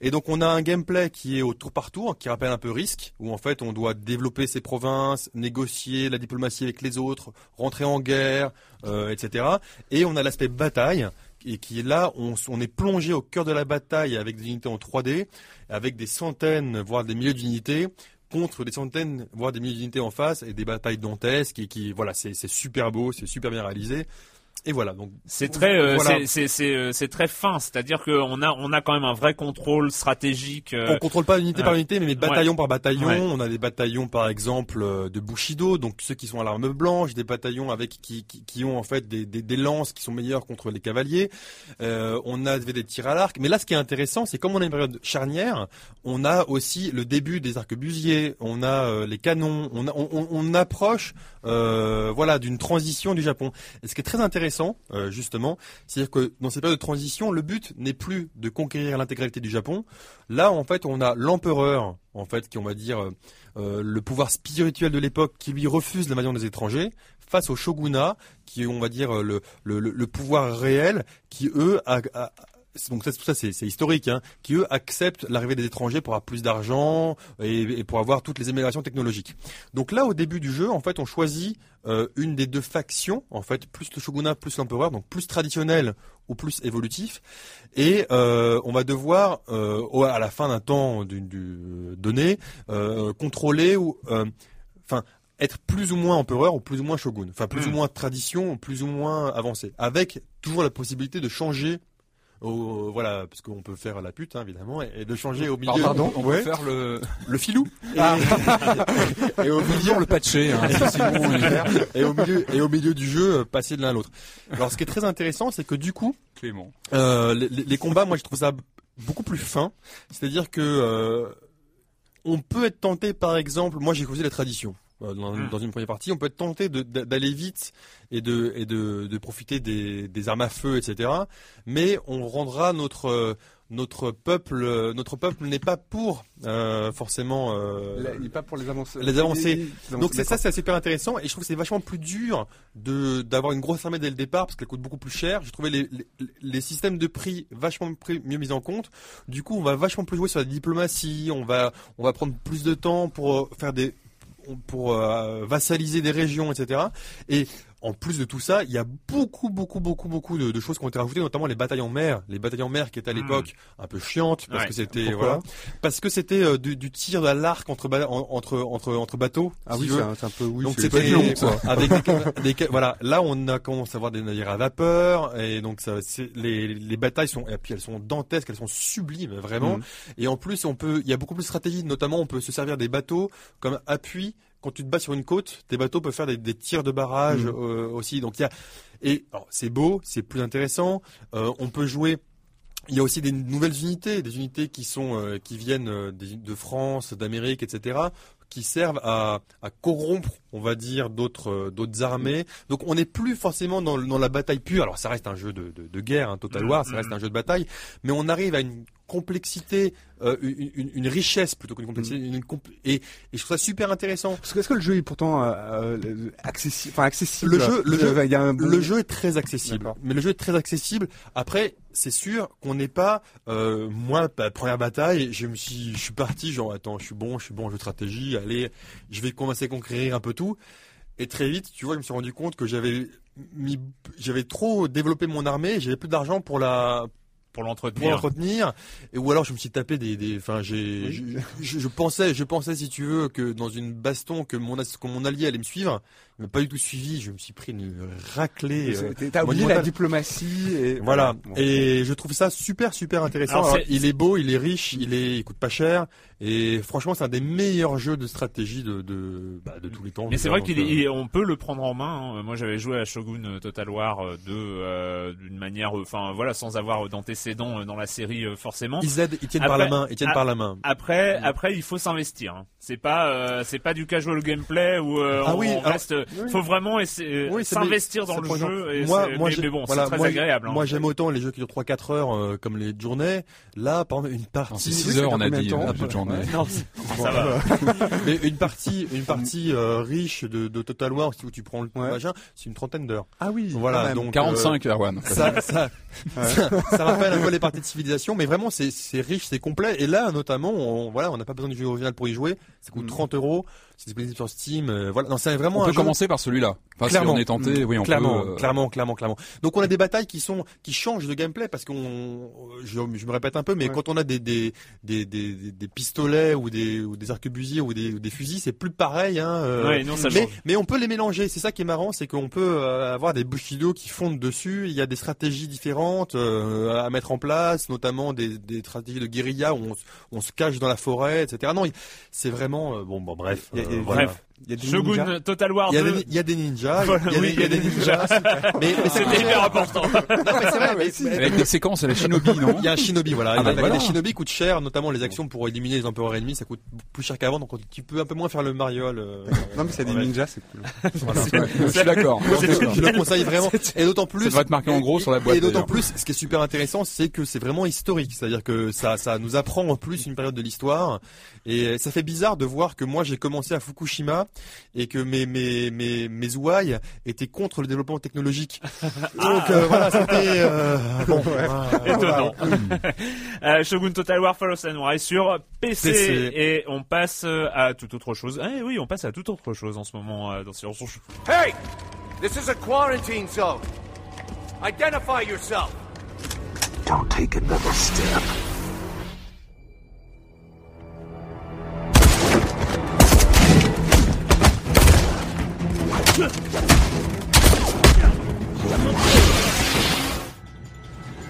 S2: Et donc on a un gameplay qui est au tour par tour, qui rappelle un peu Risk, où en fait on doit développer ses provinces, négocier la diplomatie avec les autres, rentrer en guerre, euh, etc. Et on a l'aspect bataille, et qui est là, on, est plongé au cœur de la bataille avec des unités en 3D, avec des centaines, voire des milliers d'unités contre des centaines, voire des milliers d'unités en face et des batailles dantesques et qui, voilà, c'est super beau, c'est super bien réalisé. Et voilà, donc
S1: C'est très, euh,
S2: Voilà.
S1: c'est- euh, c'est très fin, c'est-à-dire qu'on a on a quand même un vrai contrôle stratégique. euh,
S2: On contrôle pas unité par unité, mais bataillon par bataillon.
S1: Ouais.
S2: On a des bataillons, par exemple, euh, de Bushido, donc ceux qui sont à l'arme blanche, des bataillons avec qui, qui, qui ont en fait des, des, des lances qui sont meilleures contre les cavaliers. Euh, on a des tirs à l'arc. Mais là, ce qui est intéressant, c'est comme on a une période charnière, on a aussi le début des arquebusiers, on a les canons, on, a- on, on- on approche, voilà, d'une transition du Japon. Et ce qui est très intéressant, euh, justement, c'est-à-dire que dans cette période de transition, le but n'est plus de conquérir l'intégralité du Japon. Là, en fait, on a l'empereur, en fait, qui on va dire euh, euh, le pouvoir spirituel de l'époque, qui lui refuse l'invasion des étrangers, face au shogunat, qui on va dire, le, pouvoir réel, qui eux, a- donc ça, tout ça c'est historique, hein, qui eux acceptent l'arrivée des étrangers pour avoir plus d'argent et, et pour avoir toutes les améliorations technologiques. Donc là, au début du jeu, en fait, on choisit euh, une des deux factions, en fait, plus le shogunat, plus l'empereur, donc plus traditionnel ou plus évolutif, et euh, on va devoir, euh, à la fin d'un temps du, du- donné, euh, contrôler ou, euh, enfin, être plus ou moins empereur ou plus ou moins shogun, enfin plus ou moins tradition plus ou moins avancé, avec toujours la possibilité de changer. Au, voilà, parce qu'on peut faire la pute, hein, évidemment, et, et de changer au milieu.
S4: Pardon
S3: On
S2: Ouais.
S3: peut faire le,
S2: le filou.
S4: Ah.
S2: Et, et au milieu,
S3: le patché. Hein,
S2: et au milieu, et au milieu du jeu, euh, passer de l'un à l'autre. Alors, ce qui est très intéressant, c'est que du coup,
S3: Clément.
S2: euh, les, combats, moi, je trouve ça beaucoup plus fin. C'est-à-dire que euh, on peut être tenté, par exemple, moi, j'ai choisi la tradition. Euh, Dans,
S1: Mm.
S2: dans une première partie, on peut être tenté d'aller vite et de et de, de profiter des, des armes à feu, etc. Mais on rendra notre euh, notre peuple euh, notre peuple n'est pas pour euh, forcément euh,
S4: Là, il est pas pour les avancées.
S2: Les avancées.
S4: Les
S2: donc c'est ça, c'est super intéressant et je trouve que c'est vachement plus dur de d'avoir une grosse armée dès le départ parce qu'elle coûte beaucoup plus cher. J'ai trouvé les, les, les systèmes de prix vachement mieux mis en compte. Du coup, on va vachement plus jouer sur la diplomatie. On va on va prendre plus de temps pour faire des pour euh, vassaliser des régions, etc. Et en plus de tout ça, il y a beaucoup, beaucoup, beaucoup, beaucoup de, de choses qui ont été rajoutées, notamment les batailles en mer. Les batailles en mer qui étaient à l'époque un peu chiantes parce
S1: Ouais.
S2: que c'était voilà, parce que c'était euh, du, du tir à l'arc entre, entre entre entre bateaux.
S4: Ah
S2: si
S4: oui, c'est un, c'est un peu oui.
S2: donc
S4: c'est
S2: c'était
S4: long, quoi.
S2: avec des, voilà là on a commencé à voir des navires à vapeur et donc ça c'est les, les batailles sont et puis elles sont dantesques elles sont sublimes vraiment
S4: Mhm.
S2: et en plus on peut il y a beaucoup plus de stratégie notamment on peut se servir des bateaux comme appui quand tu te bats sur une côte tes bateaux peuvent faire des, des tirs de barrage
S4: Mhm.
S2: euh, aussi donc il y a et c'est beau c'est plus intéressant Euh, on peut jouer il y a aussi des nouvelles unités, des unités qui sont euh, qui viennent de France, d'Amérique, etc., qui servent à, à corrompre, on va dire, d'autres euh, d'autres armées. Donc on n'est plus forcément dans, la bataille pure. Alors ça reste un jeu de, de, de guerre, un Total War, ça reste un jeu de bataille, mais on arrive à une complexité, euh, une, une- une richesse plutôt qu'une complexité, une compl- et, et je trouve ça super intéressant.
S4: Parce que est-ce que le jeu est pourtant euh, euh, accessible, enfin accessible?
S2: Le jeu- le jeu-
S4: il y a un bon-
S2: Le jeu est très accessible, mais le jeu est très accessible. Après, c'est sûr qu'on n'est pas. Euh, moi, la première bataille, je me suis, je suis parti genre attends, je suis bon, je suis bon en jeu de stratégie. Allez, je vais commencer à conquérir un peu tout. Et très vite, tu vois, je me suis rendu compte que j'avais j'avais trop développé mon armée, j'avais plus d'argent pour la
S1: pour
S2: pour
S1: l'entretenir.
S2: et ou alors je me suis tapé des des enfin j'ai je, je- je pensais je pensais si tu veux que dans une baston que mon as- que mon allié allait me suivre pas du tout suivi je me suis pris une raclée euh,
S4: T'as oublié la diplomatie et
S2: voilà
S4: Bon.
S2: et je trouve ça super super intéressant
S1: Alors,
S2: Alors,
S1: c'est-
S2: il est beau il est riche il est il coûte pas cher et franchement c'est un des meilleurs jeux de stratégie de de bah, de tous les temps
S1: Mais c'est vrai
S2: dire,
S1: qu'il
S2: donc,
S1: est-
S2: euh,
S1: il est- on peut le prendre en main. hein. Moi, j'avais joué à Shogun euh, Total War euh, 2 euh, d'une manière, euh, enfin voilà, sans avoir d'antécédents euh, dans la série euh, forcément.
S2: ils aident ils tiennent
S1: Après-
S2: par la main ils tiennent
S1: Ah,
S2: par la main
S1: Après, après, il faut s'investir. hein. C'est pas, euh, c'est pas du casual gameplay où euh,
S2: Ah
S1: on,
S2: oui,
S1: on
S2: alors-
S1: reste. Faut vraiment essayer,
S2: Oui, c'est-
S1: s'investir dans le jeu. Et
S2: moi, moi,
S1: mais, bon,
S2: voilà,
S1: c'est très
S2: moi,
S1: agréable. hein.
S2: Moi, j'aime autant les jeux qui durent 3-4 heures euh, comme les journées. Là, par exemple, une partie.
S3: c'est
S4: oui,
S3: 6 heures, on a dit,
S4: combien de
S3: euh,
S4: temps
S3: de journée.
S1: Non, ça va.
S2: mais une partie, une partie euh, riche de, de Total War où tu prends le machin, c'est une trentaine d'heures.
S4: Ah oui.
S2: Voilà, donc
S3: 45, Erwan.
S2: euh, ça, ça, ça, ça rappelle un peu les parties de civilisation, mais vraiment c'est c'est riche, c'est complet. Et là, notamment, on, voilà, on n'a pas besoin du jeu original pour y jouer. Ça coûte 30 euros. C'est disponible sur Steam. euh, voilà, non, c'est vraiment
S3: On
S2: un
S3: peut
S2: jeu-
S3: commencer par celui-là. Enfin,
S2: Clairement.
S3: si on est tenté, oui, on
S2: clairement,
S3: peut. euh,
S2: clairement, clairement, clairement. Donc on a des batailles qui sont qui changent de gameplay parce qu'on, je, je me répète un peu, mais
S4: Ouais.
S2: quand on a des des, des des pistolets ou des ou des arquebusiers ou des ou des fusils, c'est plus pareil. Hein, euh,
S1: Ouais, non, ça
S2: mais
S1: change.
S2: mais on peut les mélanger. C'est ça qui est marrant, c'est qu'on peut avoir des bushido qui fondent dessus. Il y a des stratégies différentes euh, à mettre en place, notamment des des stratégies de guérilla où on, se- on se cache dans la forêt, etc. Non, c'est vraiment euh, bon, bon, bref,
S4: Il y a- il y a-
S2: euh, voilà.
S1: Bref,
S4: Il y a des ninjas.
S1: Shogun Total War
S2: Il y, a
S1: 2.
S2: des, il y a des ninjas,
S1: Voilà,
S2: il y a des,
S1: oui,
S2: il y a des ninjas, mais, mais
S1: C'était hyper important.
S2: Non, mais c'est vrai, mais- mais-
S3: Avec des séquences à la Shinobi, non
S2: il y a un shinobi, voilà.
S3: Ah bah
S2: Il y a-
S3: voilà.
S2: Les shinobi coûtent cher, notamment les actions pour éliminer les empereurs ennemis, ça coûte plus cher qu'avant, donc tu peux un peu moins faire le mariole. euh,
S4: Non mais c'est des
S2: ouais.
S4: ninjas, c'est cool.
S2: voilà.
S3: Je suis d'accord.
S2: Je le conseille vraiment, et d'autant plus.
S3: Ça devrait être marqué en gros sur la boîte,
S2: Et d'autant plus, ce qui est super intéressant, c'est que c'est vraiment historique, c'est-à-dire que ça, ça nous apprend en plus une période de l'histoire, et ça fait bizarre de voir que moi j'ai commencé à Fukushima et que mes mes mes mes ouailles étaient contre le développement technologique. Donc euh, voilà, c'était euh, bon. voilà.
S1: Étonnant. Euh, Shogun Total War Follow Samurai sur PC,
S2: PC.
S1: et on passe à toute autre chose. Eh oui, on passe à toute autre chose en ce moment euh, dans Silence.
S6: Hey! This is a quarantine zone. Identify yourself.
S5: Don't take another step. Come on.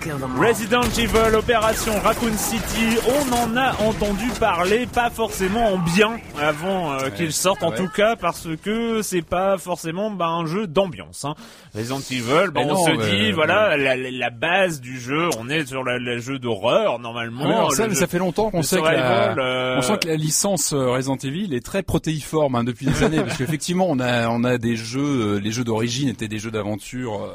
S1: Resident Evil Opération Raccoon City, on en a entendu parler, pas forcément en bien avant euh, qu'il sorte en
S3: ouais.
S1: tout cas parce que c'est pas forcément bah, un jeu d'ambiance. Hein. Resident Evil, bah, on
S3: non,
S1: se
S3: mais-
S1: dit voilà la, la- la base du jeu, on est sur le, jeu d'horreur normalement.
S3: Ah alors
S1: le
S3: ça, mais
S1: jeu-
S3: ça fait longtemps qu'on sait que la,
S1: euh,
S3: on sent que la licence euh, Resident Evil est très protéiforme hein, depuis des années, parce qu'effectivement on a on a des jeux, euh, les jeux d'origine étaient des jeux d'aventure. euh,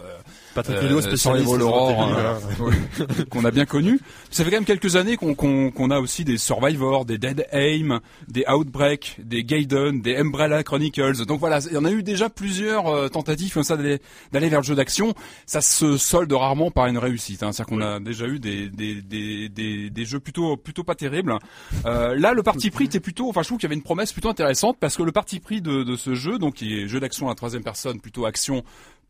S2: Patrick spécialiste Evil,
S3: euh,
S2: voilà.
S3: oui, qu'on a bien connu. Ça fait quand même quelques années qu'on qu'on qu'on a aussi des Survivor, des Dead Aim, des Outbreak, des Gaiden, des Umbrella Chronicles. Donc voilà, il y en a eu déjà plusieurs euh, tentatives comme ça d'aller d'aller vers le jeu d'action. Ça se solde rarement par une réussite. Hein. C'est-à-dire qu'on a déjà eu des des, des des des jeux plutôt plutôt pas terribles. Euh, là, le parti pris était plutôt, enfin je trouve qu'il y avait une promesse plutôt intéressante parce que le parti pris de de ce jeu, donc qui est jeu d'action à la troisième personne, plutôt action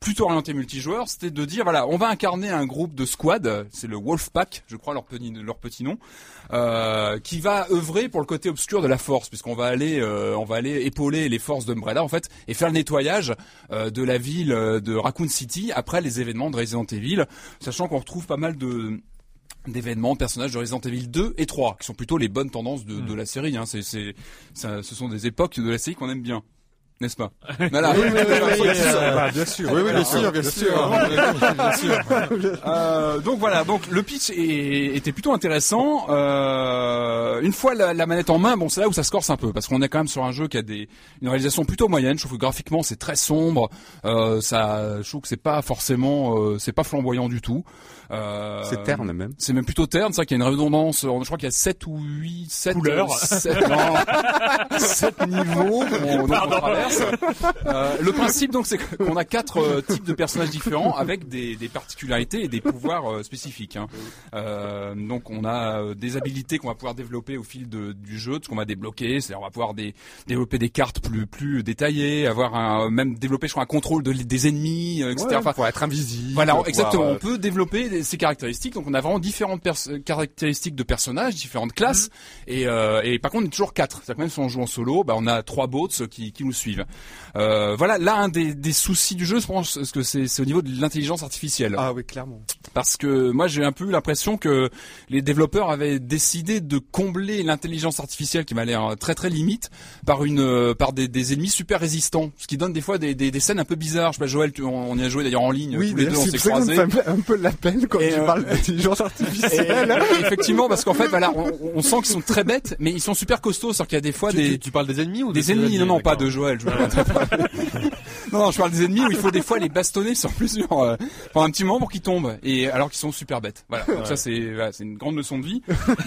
S3: plutôt orienté multijoueur, c'était de dire voilà, on va incarner un groupe de squad, c'est le Wolfpack, je crois leur petit leur petit nom, euh, qui va œuvrer pour le côté obscur de la force, puisqu'on va aller euh, on va aller épauler les forces d'Umbrella en fait et faire le nettoyage euh, de la ville euh, de Raccoon City après les événements de Resident Evil, sachant qu'on retrouve pas mal de d'événements, personnages de Resident Evil 2 et 3, qui sont plutôt les bonnes tendances de, de la série. Hein. C'est, c'est, ça, ce sont des époques de la série qu'on aime bien, n'est-ce pas Voilà.
S4: Bien sûr.
S2: Oui, oui, bien sûr, bien sûr.
S3: Euh, donc voilà, donc le pitch est- était plutôt intéressant. Euh, une fois la, la manette en main, bon c'est là où ça se corse un peu parce qu'on est quand même sur un jeu qui a des une réalisation plutôt moyenne. Je trouve que graphiquement c'est très sombre. Euh, ça, je trouve que c'est pas forcément, euh, c'est pas flamboyant du tout. Euh,
S4: C'est terne même.
S3: C'est même plutôt terne, ça qu'il y a une redondance. Je crois qu'il y a 7 ou 8 7
S1: Couleurs.
S3: 7, non, 7 niveaux qu'on, traverse. Euh, le principe donc c'est qu'on a quatre euh, types de personnages différents avec des, des particularités et des pouvoirs euh, spécifiques. hein. Euh, donc on a euh, des habilités qu'on va pouvoir développer au fil de- du jeu, de ce qu'on va débloquer. C'est-à-dire on va pouvoir des- développer des cartes plus plus détaillées, avoir un, même développer je crois un contrôle de- des ennemis, euh, etc.
S4: Ouais,
S3: Enfin,
S4: pour être invisible.
S3: voilà,
S4: pouvoir,
S3: exactement.
S4: euh,
S3: On peut développer des- ces caractéristiques. Donc, on a vraiment différentes pers- caractéristiques de personnages, différentes classes. Et, euh, et par contre, on est toujours quatre. C'est-à-dire que même si on joue en solo, bah, on a trois bots qui, qui nous suivent. Euh, voilà, là, un des, des soucis du jeu, je pense, que c'est c'est au niveau de l'intelligence artificielle.
S4: Ah oui, clairement.
S3: Parce que moi, j'ai un peu eu l'impression que les développeurs avaient décidé de combler l'intelligence artificielle qui m'a l'air très très limite par une euh, par des, des ennemis super résistants, ce qui donne des fois des, des, des scènes un peu bizarres. Je sais pas, Joël, tu- on, on y a joué d'ailleurs en ligne.
S4: Oui,
S3: tous les deux, on
S4: c'est
S3: s'est
S4: ça
S3: croisés.
S4: me fait un peu la peine quand
S3: Et,
S4: tu
S3: euh,
S4: parles d'intelligence artificielle.
S3: et- effectivement, parce qu'en fait, voilà, on, on sent qu'ils sont très bêtes, mais ils sont super costauds. C'est-à-dire qu'il y a des fois
S2: Tu,
S3: des
S2: tu- tu parles des ennemis ou
S3: des
S2: des
S3: ennemis, non, non, pas de. Joël. Je non, non, je parle des ennemis où il faut des fois les bastonner sur plusieurs euh, pendant un petit moment pour qu'ils tombent, et alors qu'ils sont super bêtes. Voilà. Donc ça, c'est voilà, c'est une grande leçon de vie.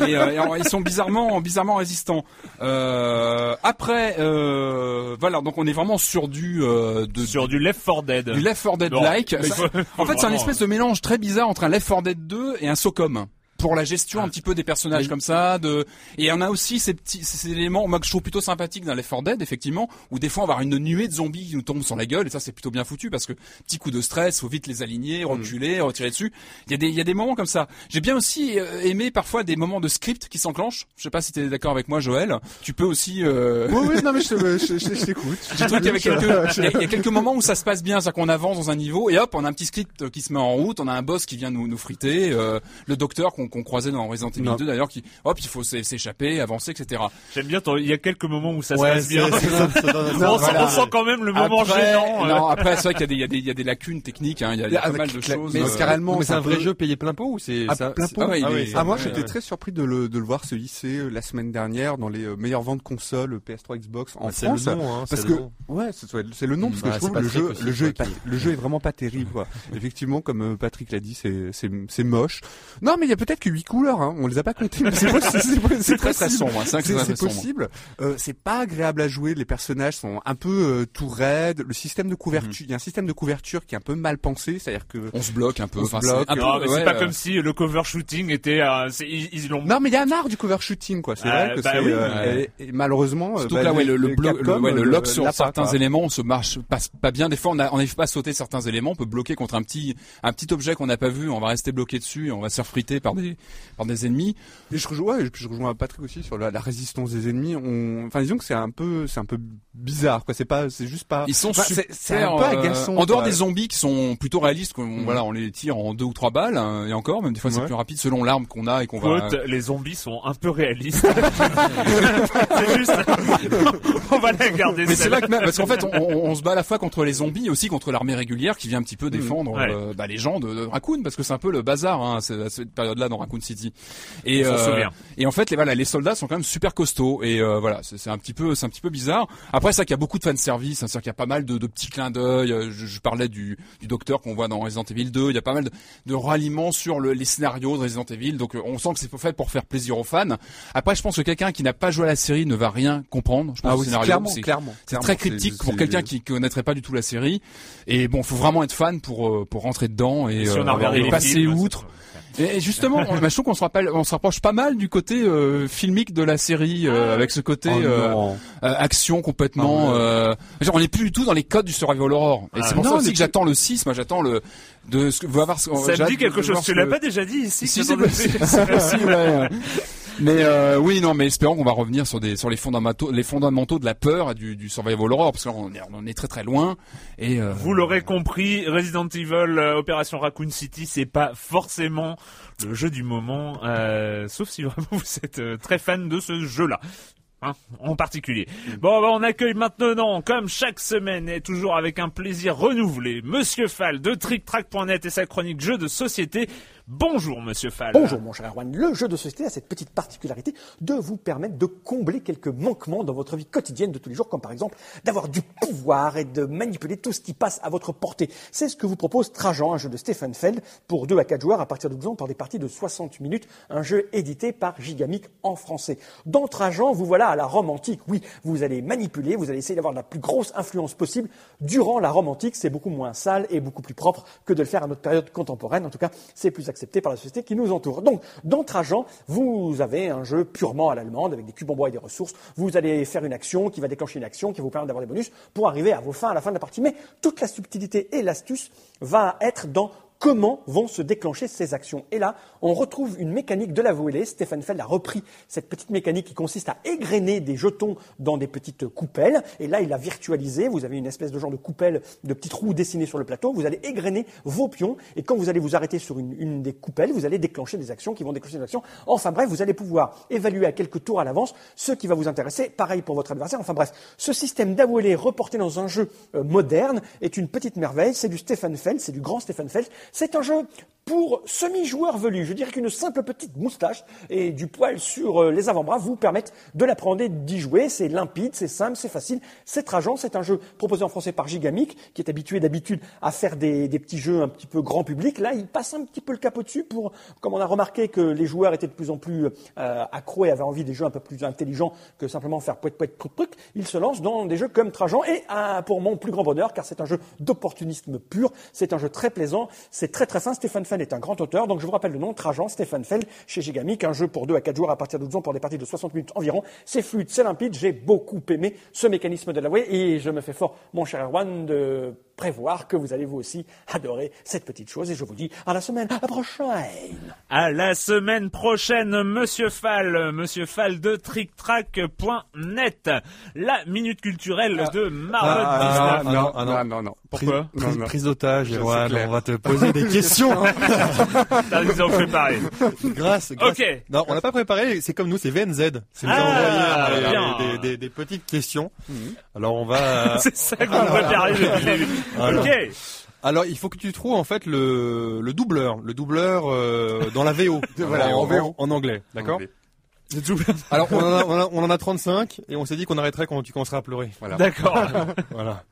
S3: Et, euh, et alors, ils sont bizarrement bizarrement résistants. Euh, après, euh, voilà, donc on est vraiment sur du euh, de,
S1: Sur du Left 4 Dead.
S3: du Left 4 Dead like.
S1: mais il
S3: Ça-
S1: faut- faut
S3: en fait, c'est un espèce de mélange très bizarre entre un Left 4 Dead 2 et un Socom. Pour la gestion un petit peu des personnages comme ça, de et on a aussi ces petits ces éléments moi que je trouve plutôt sympathiques dans Left 4 Dead effectivement où des fois on va avoir une nuée de zombies qui nous tombent sur la gueule et ça c'est plutôt bien foutu parce que petit coup de stress faut vite les aligner reculer retirer dessus. Il y a des il y a des moments comme ça. J'ai bien aussi euh, aimé parfois des moments de script qui s'enclenchent. Je sais pas si tu es d'accord avec moi Joël. Tu peux aussi euh,
S4: Oui, oui, non, mais je, je, je, je t'écoute.
S3: j'ai trouvé qu'il y avait quelques, il y a- il y a quelques moments où ça se passe bien, c'est-à-dire qu'on avance dans un niveau et hop, on a un petit script qui se met en route, on a un boss qui vient nous, nous friter, euh, le docteur qu'on qu'on croisait dans Resident Evil
S4: Non.
S3: 2 d'ailleurs, qui hop, il faut s'é- s'échapper, avancer, etc.
S1: J'aime bien, il y a quelques moments où ça se
S2: Ouais,
S1: passe bien. on,
S3: Non,
S1: sent,
S3: voilà.
S1: on sent quand même le moment
S3: Après,
S1: gênant. euh.
S3: non, après c'est vrai qu'il y a des, y y a lacunes techniques, hein, il y a, il y a pas mal de choses.
S4: mais
S3: euh,
S4: c'est carrément-
S2: c'est un vrai
S4: peu-
S2: jeu payé plein pot ou c'est
S4: Ah, plein pot.
S3: ah
S2: Ah
S4: Ah, moi,
S2: ouais,
S4: j'étais
S2: ouais.
S4: très surpris de le, de le voir se hisser euh, la semaine dernière dans les meilleures ventes consoles euh, PS3, Xbox en
S2: Ah, c'est
S4: France.
S2: le nom, hein,
S4: parce
S2: c'est
S4: que
S2: le nom.
S4: ouais, c'est le nom parce que
S2: Bah,
S4: je trouve le jeu, le jeu le jeu est vraiment pas terrible. Quoi. Effectivement, comme Patrick l'a dit, c'est moche. Non, mais il y a peut-être que huit couleurs. Hein. On les a pas comptées. C'est
S3: très très
S4: possible.
S3: sombre, c'est vrai que
S4: C'est
S3: c'est très
S4: c'est
S3: très sombre.
S4: possible. Euh, c'est pas agréable à jouer. Les personnages sont un peu euh, tout raides. Le système de couverture, il y a un système de couverture qui est un peu mal pensé, c'est-à-dire que
S3: On se bloque un peu.
S4: On se
S3: enfin, c'est
S4: bloque.
S3: un peu-
S1: Non, mais
S3: ouais,
S1: c'est pas
S3: euh,
S1: comme si le cover shooting était. euh, c'est- ils ils l'ont.
S4: Non, mais il y a un art du cover shooting, quoi. C'est
S1: Euh,
S4: vrai que
S1: bah
S4: c'est.
S1: oui,
S4: euh,
S3: ouais.
S4: et, et malheureusement,
S3: Surtout que
S4: bah,
S3: là, ouais, le, le,
S4: les
S3: blo-
S4: Capcom,
S3: le- ouais, le lock sur certains éléments, on se marche passe pas bien. Des fois, on n'arrive pas à sauter certains éléments. On peut bloquer contre un petit, un petit objet qu'on n'a pas vu. On va rester bloqué dessus. Et on va se faire friter par des, par des ennemis.
S4: Et je rejoins, ouais, et puis je rejoins Patrick aussi sur la, la résistance des ennemis. On, enfin, disons que c'est un peu, c'est un peu bizarre, quoi. C'est pas, c'est juste pas.
S3: Ils sont
S4: Enfin,
S3: super.
S4: c'est- un peu
S3: euh, en dehors
S4: quoi.
S3: des zombies qui sont plutôt réalistes, qu'on,
S4: Mhm.
S3: voilà, on les tire en deux ou trois balles hein, et encore. Même des fois, c'est
S4: Ouais.
S3: plus rapide selon l'arme qu'on a et qu'on va.
S1: Les zombies sont un peu réalistes. c'est juste. on va la garder.
S3: Mais c'est là que même, parce qu'en fait, on, on- on se bat à la fois contre les zombies et aussi contre l'armée régulière qui vient un petit peu défendre
S1: Ouais.
S3: euh, bah, les gens de, de Raccoon, parce que c'est un peu le bazar hein, cette période-là dans Raccoon City. Et,
S1: souvient.
S3: et en fait, les, voilà, les soldats sont quand même super costauds et euh, voilà, c'est c'est un petit peu, c'est un petit peu bizarre. Après, ça qu'il y a beaucoup de fanservice, hein, c'est-à-dire qu'il y a pas mal de, de petits clins d'œil. euh, Je, je parlais du, du docteur qu'on voit dans Resident Evil 2. Il y a pas mal de, de ralliements sur le- les scénarios de Resident Evil. Donc, euh, on sent que c'est fait pour faire plaisir aux fans. Après, je pense que quelqu'un qui n'a pas joué à la série ne va rien comprendre. Je pense
S4: Ah oui,
S3: scénario,
S4: clairement,
S3: c'est-
S4: clairement.
S3: c'est très cryptique pour quelqu'un qui connaîtrait pas du tout la série. Et bon, faut vraiment être fan pour euh, pour rentrer dedans et,
S1: Si on a
S3: euh,
S1: regardé
S3: et
S1: les
S3: passer
S1: films,
S3: outre. Et, justement, on- bah, je trouve qu'on se rappelle, on se rapproche pas mal du côté euh, filmique de la série, euh, avec ce côté
S4: Oh
S3: euh, euh, action complètement.
S4: Non, mais-
S3: euh, genre, on n'est plus du tout dans les codes du survival horror. Et
S1: Ah,
S3: c'est pour
S4: non,
S3: ça aussi que j'attends le 6 Moi, j'attends le de ce que va voir. ce-
S1: Ça me dit quelque chose. Tu l'as pas déjà dit ici
S3: si,
S1: fait
S3: c'est possible, ouais. Mais euh, oui, non, mais espérons qu'on va revenir sur des sur les fondamentaux, les fondamentaux de la peur et du, du survival horror, parce qu'on est on est très très loin. Et euh,
S1: Vous l'aurez compris, Resident Evil euh, Opération Raccoon City, c'est pas forcément le jeu du moment, euh, sauf si vraiment vous êtes euh, très fan de ce jeu-là. Hein, en particulier. Bon, bah, on accueille maintenant, comme chaque semaine, et toujours avec un plaisir renouvelé, Monsieur Fall de TrickTrack.net et sa chronique jeux de société. Bonjour, monsieur Fall.
S7: Bonjour mon cher Erwan, le jeu de société a cette petite particularité de vous permettre de combler quelques manquements dans votre vie quotidienne de tous les jours, comme par exemple d'avoir du pouvoir et de manipuler tout ce qui passe à votre portée. C'est ce que vous propose Trajan, un jeu de Stephen Feld pour 2 à 4 joueurs à partir de 12 ans pour des parties de 60 minutes, un jeu édité par Gigamic en français. Dans Trajan, vous voilà à la Rome antique. Oui, vous allez manipuler, vous allez essayer d'avoir la plus grosse influence possible durant la Rome antique. C'est beaucoup moins sale et beaucoup plus propre que de le faire à notre période contemporaine. En tout cas, c'est plus accepté par la société qui nous entoure. Donc, dans Trajan, vous avez un jeu purement à l'allemande, avec des cubes en bois et des ressources. Vous allez faire une action qui va déclencher une action qui va vous permettre d'avoir des bonus pour arriver à vos fins à la fin de la partie. Mais toute la subtilité et l'astuce va être dans comment vont se déclencher ces actions. Et là, on retrouve une mécanique de la volée. Stéphane Feld a repris cette petite mécanique qui consiste à égrener des jetons dans des petites coupelles. Et là, il a virtualisé. Vous avez une espèce de genre de coupelle, de petits trous dessinés sur le plateau. Vous allez égrener vos pions. Et quand vous allez vous arrêter sur une, des coupelles, vous allez déclencher des actions qui vont déclencher des actions. Enfin bref, vous allez pouvoir évaluer à quelques tours à l'avance ce qui va vous intéresser. Pareil pour votre adversaire. Enfin bref, ce système d'avoilé reporté dans un jeu euh, moderne est une petite merveille. C'est du Stéphane Feld, c'est du grand Stéphane Feld. C'est un jeu pour semi-joueur velu. Je dirais qu'une simple petite moustache et du poil sur euh, les avant-bras vous permettent de l'apprendre et d'y jouer. C'est limpide, c'est simple, c'est facile, c'est trageant. C'est un jeu proposé en français par Gigamic, qui est habitué d'habitude à faire des, petits jeux un petit peu grand public. Là, il passe un petit peu le capot dessus pour, comme on a remarqué que les joueurs étaient de plus en plus euh, accros et avaient envie des jeux un peu plus intelligents que simplement faire pouet pouet truc truc, il se lance dans des jeux comme Trajan et euh, pour mon plus grand bonheur, car c'est un jeu d'opportunisme pur, c'est un jeu très plaisant, c'est très très fin. Est un grand auteur, donc je vous rappelle le nom, Trajan, Stéphane Feld, chez Gigamic, un jeu pour 2 à 4 joueurs à partir de 12 ans pour des parties de 60 minutes environ. C'est fluide, c'est limpide, j'ai beaucoup aimé ce mécanisme de la way et je me fais fort, mon cher Erwan, de prévoir que vous allez vous aussi adorer cette petite chose et je vous dis à la semaine prochaine.
S1: À la semaine prochaine, Monsieur Fall, Monsieur Fall de TrickTrack.net, la minute culturelle de Marvel
S2: Ah,
S1: 19.
S2: non, ah, non.
S4: non, non, non.
S1: Pourquoi
S2: Prise, prise- prise d'otage, Erwan, on va te poser des questions.
S1: T'as nous en préparé.
S2: grâce, grâce.
S1: Ok.
S2: Non, on n'a pas préparé, c'est comme nous, c'est VNZ. C'est nous
S1: Ah,
S2: envoyer, euh, des, des- des petites questions. Alors on va...
S1: C'est ça qu'on préparait depuis le début.
S2: Alors.
S1: Ok.
S2: Alors il faut que tu trouves en fait le, le doubleur, le doubleur euh, dans la VO.
S4: Voilà,
S2: en,
S4: en VO.
S2: en anglais, d'accord. Alors on en, a, on, en a, on en a 35 et on s'est dit qu'on arrêterait quand tu commenceras à pleurer.
S4: Voilà.
S1: D'accord.
S2: Voilà.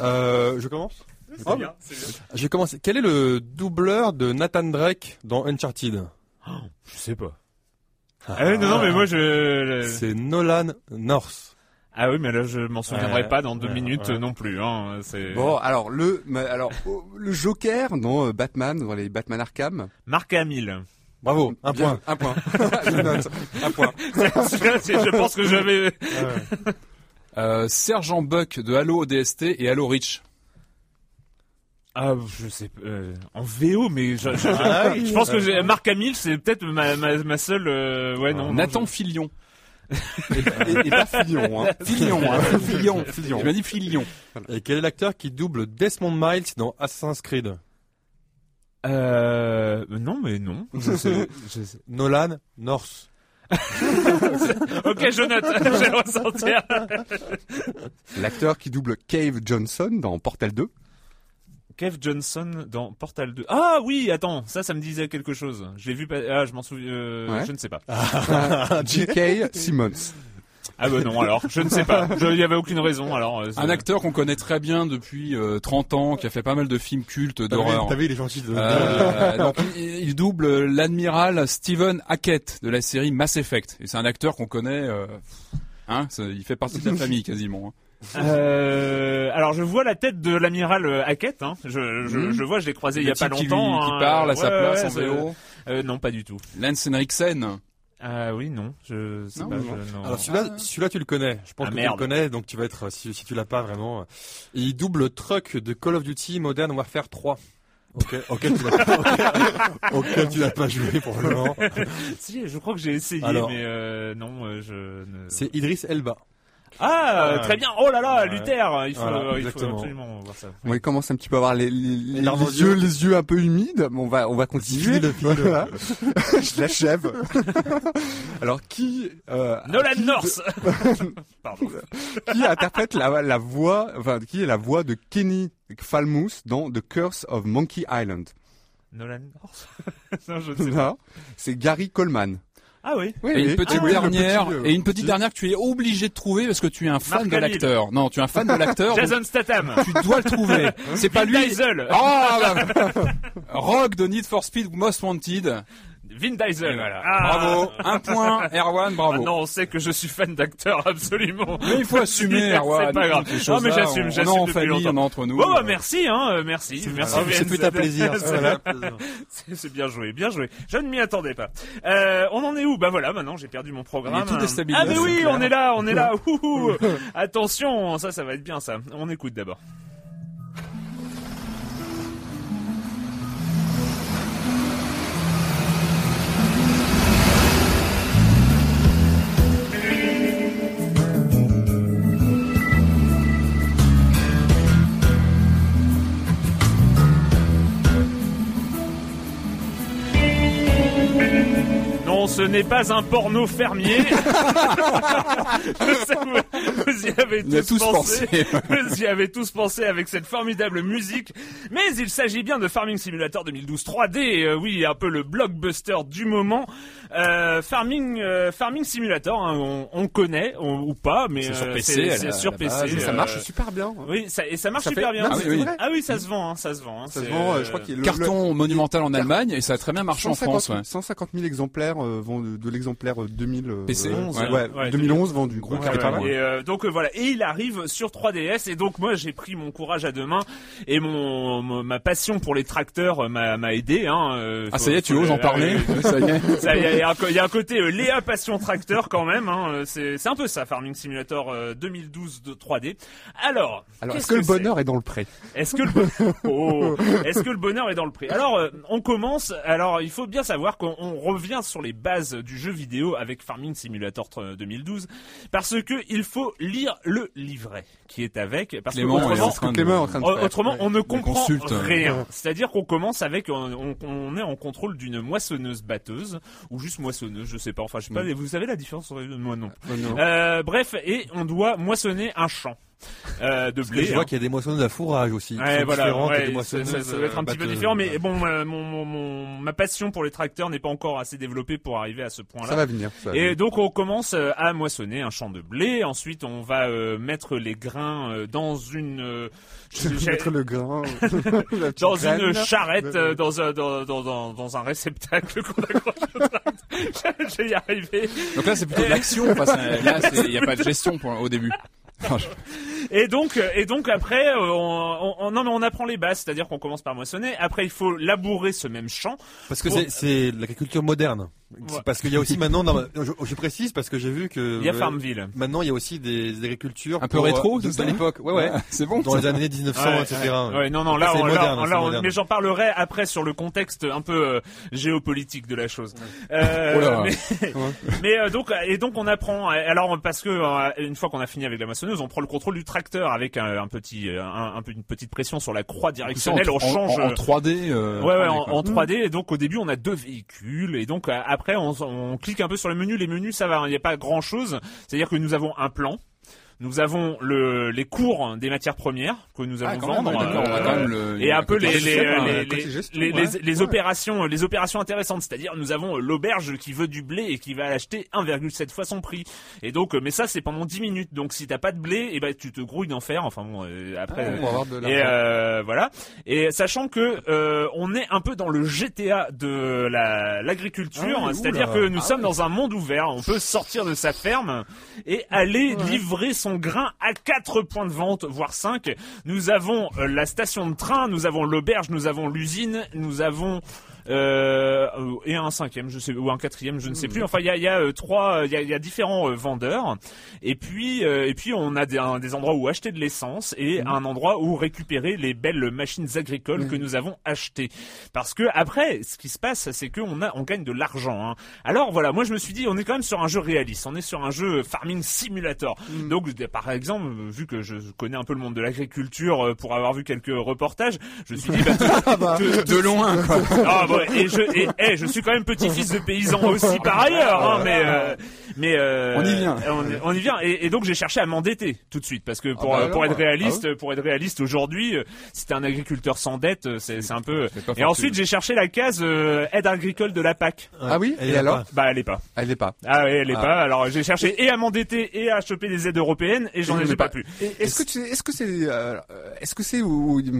S2: Euh, je commence
S1: C'est bien, c'est bien.
S2: Je vais commencer. Quel est le doubleur de Nathan Drake dans Uncharted?
S1: Je sais pas. Ah oui, non, non, mais moi je.
S2: C'est Nolan North.
S1: Ah oui, mais là je m'en souviendrai
S2: Ouais,
S1: pas dans deux
S2: ouais,
S1: minutes
S2: ouais.
S1: euh, non plus. Hein. C'est
S4: Bon, alors le, alors oh, le Joker dans euh, Batman, dans les Batman Arkham.
S1: Marc Hamill.
S2: Bravo, un
S4: Bien,
S2: point.
S4: un point. Une note, un point.
S1: Je pense que j'avais.
S3: Euh, Sergent Buck de Halo ODST et Halo Reach.
S1: Ah, je sais pas. euh, en VO, mais je, je,
S2: Ah
S1: je pense que j'ai Marc Hamill, c'est peut-être ma, ma, ma seule. euh, ouais, non. non,
S3: Nathan
S1: je-
S3: Filion.
S4: Et, et pas Fillon, hein.
S3: Filion, hein.
S4: Fillon, Fillon.
S3: Il m'a dit Filion.
S2: Et quel est l'acteur qui double Desmond Miles dans Assassin's Creed
S1: Euh, non, mais non. Je sais- je sais-
S2: Nolan North.
S1: ok, je note. je vais le ressentir.
S4: L'acteur qui double Cave Johnson dans Portal 2.
S1: Kev Johnson dans Portal 2. Ah oui, attends, ça, ça me disait quelque chose. Je l'ai vu. pas- Ah, je m'en souviens. euh,
S4: Ouais.
S1: Je ne sais pas.
S4: J.K. Simmons.
S1: Ah bah non, alors, je ne sais pas. Je- Il n'y avait aucune raison. Alors. euh,
S3: Un acteur qu'on connaît très bien depuis euh, 30 ans, qui a fait pas mal de films cultes d'horreur.
S2: t'as vu, il est gentil de...
S3: Euh, donc, il, il double l'admiral Stephen Hackett de la série Mass Effect. Et c'est un acteur qu'on connaît. euh, hein, c'est- il fait partie de la famille quasiment. hein.
S1: Euh, alors je vois la tête de l'amiral euh, Hackett. Hein. Je, je,
S3: Mhm.
S1: je vois, je l'ai croisé il y a pas
S3: qui,
S1: longtemps.
S3: qui
S1: hein.
S3: parle à sa place
S1: ouais,
S3: en
S1: c'est-
S3: VO.
S1: Euh, non, pas du tout.
S3: Lance Henriksen.
S1: Ah oui, non, je sais
S3: Non,
S1: pas.
S3: non.
S1: je- non.
S2: Alors celui-là, celui-là tu le connais. Je pense
S1: Ah,
S2: que
S1: merde.
S2: tu le connais, donc tu vas être si, si tu l'as pas vraiment. Il double truck de Call of Duty Modern Warfare 3. Ok, auquel tu l'as pas joué pour le moment.
S1: si, je crois que j'ai essayé,
S2: Alors.
S1: mais euh, non, je. Ne...
S2: C'est Idris Elba.
S1: Ah,
S2: Ah,
S1: très bien. Oh là là,
S2: ouais.
S1: Luther. Il faut,
S2: Voilà,
S1: il faut
S2: exactement.
S1: absolument voir ça.
S4: Bon, il commence un petit peu à avoir les, les, les
S2: aux
S4: yeux, les yeux un peu humides. Bon, on va, on va continuer.
S2: Le- le-
S4: Voilà. Je l'achève. Alors, qui, euh,
S1: Nolan
S4: qui-
S1: North. Pardon.
S4: qui interprète la, la voix, enfin, qui est la voix de Kenny Falmouth dans The Curse of Monkey Island?
S1: Nolan North? Non, je ne sais pas.
S4: Non, c'est Gary Coleman.
S1: Ah oui.
S4: Oui,
S3: Et
S4: oui.
S3: une petite
S4: Ah
S3: dernière,
S4: petit, euh,
S3: et une petite dernière que tu es obligé de trouver parce que tu es un fan
S1: Marc
S3: de l'acteur. Non, tu es un fan de l'acteur.
S1: Jason Statham.
S3: tu dois le trouver. C'est pas lui.
S1: Diesel.
S3: Oh, bah, Rock de Need for Speed Most Wanted.
S1: Vin Diesel.
S3: Voilà.
S1: Ah.
S3: Bravo. Un point. Erwan, bravo.
S1: Ah non, on sait que je suis fan d'acteurs, absolument.
S3: Mais il faut assumer, Erwan.
S1: C'est pas grave. Non, mais j'assume, j'assume
S3: On est en
S1: depuis
S3: famille,
S1: longtemps.
S3: on est entre nous.
S1: Bon, bah, merci, hein, euh, merci, merci.
S2: Ah, c'est tout un plaisir.
S1: C'est- bien joué, bien joué. Je ne m'y attendais pas. Euh, on en est où? Bah voilà, maintenant j'ai perdu mon programme.
S3: Il est tout déstabilisé,
S1: Ah mais oui, on est là, on est là. Attention, ça, ça va être bien ça. On écoute d'abord. Non, ce n'est pas un porno fermier. Vous, vous y avez tous,
S3: tous
S1: pensé.
S3: pensé.
S1: vous y avez tous pensé avec cette formidable musique. Mais il s'agit bien de Farming Simulator 2012 3D. euh, oui, un peu le blockbuster du moment. Euh, Farming, euh, Farming Simulator, hein, on, on connaît on- ou pas, mais
S3: C'est sur
S1: euh,
S3: PC,
S1: c'est-
S3: la-
S1: sur PC.
S3: base.
S4: Ça
S1: euh,
S4: marche super bien.
S1: Oui, ça, et ça marche
S4: Ça fait-
S1: super bien.
S4: Non,
S3: Ah oui, oui.
S1: Ah oui, ça se vend, hein, ça se vend. hein,
S4: Ça se vend, euh,
S1: euh,
S4: je crois qu'il y a le-
S3: Carton monumental en Allemagne et ça a très bien marché en
S4: 150,
S3: France. Ouais.
S4: 150 000 exemplaires euh, vendus de l'exemplaire euh, 2000 euh,
S3: PC,
S4: euh,
S3: ouais.
S4: ouais,
S1: Ouais,
S4: 2011 vendu. Mal.
S1: Et euh, donc euh, voilà, et il arrive sur 3DS et donc moi j'ai pris mon courage à deux mains et mon, ma passion pour les tracteurs euh, m'a m'a aidé. Hein, euh,
S3: Ah ça y est, tu oses en parler. Ça y est.
S1: Y, a- y a un co- il y a un côté euh, Léa passion tracteur quand même. Hein, euh, c'est un peu ça, Farming Simulator euh, 2012 de 3D. Alors,
S4: Alors,
S1: qu'est-ce
S4: est-ce que le bonheur est dans le pré
S1: est-ce que le Oh. est-ce que le bonheur est dans le prix Alors euh, on commence. Alors il faut bien savoir qu'on on revient sur les bases du jeu vidéo avec Farming Simulator tr- 2012 parce que il faut lire le livret qui est avec parce
S3: Clément
S1: que
S3: est
S1: autrement,
S3: en train de-
S4: Clément est en train de
S1: au-
S4: faire.
S1: autrement on ne comprend
S3: consulte.
S1: rien. C'est-à-dire qu'on commence avec on, on- on est en contrôle d'une moissonneuse batteuse ou juste moissonneuse, je sais pas. Enfin je sais pas. Vous savez la différence entre les deux Moi non.
S4: Euh, non.
S1: Euh, bref et on doit moissonner un champ. Euh, de
S2: Parce que
S1: blé.
S2: je vois
S1: hein.
S2: qu'il y a des moissonneuses à fourrage aussi. qui
S1: Ouais,
S2: sont
S1: voilà,
S2: différentes
S1: ouais,
S2: des
S1: ça,
S2: moissonneuses,
S1: ça- ça doit être un
S2: euh,
S1: petit peu différent, mais bon, euh, mon, mon, mon- ma passion pour les tracteurs n'est pas encore assez développée pour arriver à ce
S4: Ça
S1: point-là.
S4: va venir. ça va
S1: Et
S4: venir.
S1: donc on commence euh, à moissonner un champ de blé. Ensuite, on va euh, mettre les grains euh, dans une euh,
S4: mettre le grain
S1: dans
S4: graine,
S1: une
S4: là.
S1: charrette, euh, dans un dans, dans, dans, dans un réceptacle qu'on accroche. Je vais y arriver.
S3: Donc là c'est plutôt de l'action. Enfin, c'est- là il n'y a pas de gestion pour, au début.
S1: Et donc, euh, et donc après, euh, on, on- on- non mais on apprend les bases, c'est-à-dire qu'on commence par moissonner. Après, il faut labourer ce même champ.
S2: Parce que
S1: Pour-
S2: c'est- l'agriculture moderne.
S1: Ouais.
S2: Parce qu'il y a aussi maintenant, je, je précise parce que j'ai vu que
S1: Il y a
S2: euh,
S1: Farmville.
S2: maintenant il y a aussi des, des agricultures
S3: Un peu
S2: pour,
S3: rétro,
S2: euh,
S3: c'est
S2: de,
S3: ça
S2: l'époque. Ouais, ouais.
S3: c'est bon.
S2: Dans les années 1900,
S1: Ouais,
S2: etc.
S1: Ouais, non, non, là,
S2: C'est
S1: on,
S2: moderne,
S1: là, là, on- mais j'en parlerai après sur le contexte un peu euh, géopolitique de la chose. Euh,
S3: Oh là.
S1: mais mais, euh, donc et donc on apprend. Alors parce que une fois qu'on a fini avec la on prend le contrôle du tracteur avec un, un petit, euh, un, un peu une petite pression sur la croix directionnelle.
S3: en,
S1: on change.
S3: en, en 3D. euh,
S1: Ouais, ouais,
S3: 3D,
S1: en,
S3: quoi.
S1: en 3D. Et donc au début, on a deux véhicules. Et donc euh, après, on, on clique un peu sur les menus. Les menus, ça va. hein, Il n'y a pas grand chose. C'est-à-dire que nous avons un plan. Nous avons le, les cours des matières premières que nous
S3: Ah,
S1: allons
S3: même,
S1: vendre. euh,
S3: quand même le-
S1: et un peu les, les, les,
S3: hein,
S1: les, opérations, les opérations intéressantes. C'est-à-dire, nous avons l'auberge qui veut du blé et qui va l'acheter 1,7 fois son prix. Et donc, euh, mais ça, c'est pendant 10 minutes. Donc, si t'as pas de blé, et ben, tu te grouilles d'enfer. Enfin bon, euh, après.
S4: Ah, on va avoir de
S1: Et euh, voilà. Et sachant que euh, on est un peu dans le GTA de la l'agriculture,
S4: Ah oui,
S1: c'est-à-dire que nous sommes dans un monde ouvert. On peut sortir de sa ferme et aller livrer son grain à quatre points de vente, voire cinq. Nous avons euh, la station de train, nous avons l'auberge, nous avons l'usine, nous avons et un cinquième, je sais, ou un quatrième, je ne sais plus. Enfin, il y a, y a euh, trois, il y a, il y a différents euh, vendeurs. Et puis, euh, et puis, on a des, un- des endroits où acheter de l'essence et un endroit où récupérer les belles machines agricoles que nous avons achetées. Parce que après, ce qui se passe, c'est qu'on a, on gagne de l'argent. hein. Alors voilà, moi je me suis dit, on est quand même sur un jeu réaliste. On est sur un jeu farming simulator. Donc, euh, par exemple, euh, vu que je connais un peu le monde de l'agriculture euh, pour avoir vu quelques reportages, je me suis dit, bah, tout- tout-
S3: De loin, quoi.
S1: ah et je, et, eh, je suis quand même petit-fils de paysan aussi par ailleurs, hein, mais, euh, mais euh,
S3: On y vient.
S1: On, y- on y vient. Et, et donc j'ai cherché à m'endetter tout de suite parce que pour,
S3: bah
S1: euh,
S3: alors,
S1: pour être
S3: ah
S1: réaliste, pour être réaliste aujourd'hui, si t'es un agriculteur sans dette, c'est c'est un peu. Et ensuite j'ai cherché la case euh, aide agricole de la PAC.
S4: Ah oui
S2: Elle
S4: Et alors
S2: pas.
S1: Bah elle est pas.
S4: Elle est pas.
S1: Ah oui, elle est
S4: Ah.
S1: pas. Alors j'ai cherché et à m'endetter et à choper des aides européennes et j'en ai pas
S4: pas-
S1: pu.
S4: Et Est-ce que tu- est-ce que c'est est-ce que c'est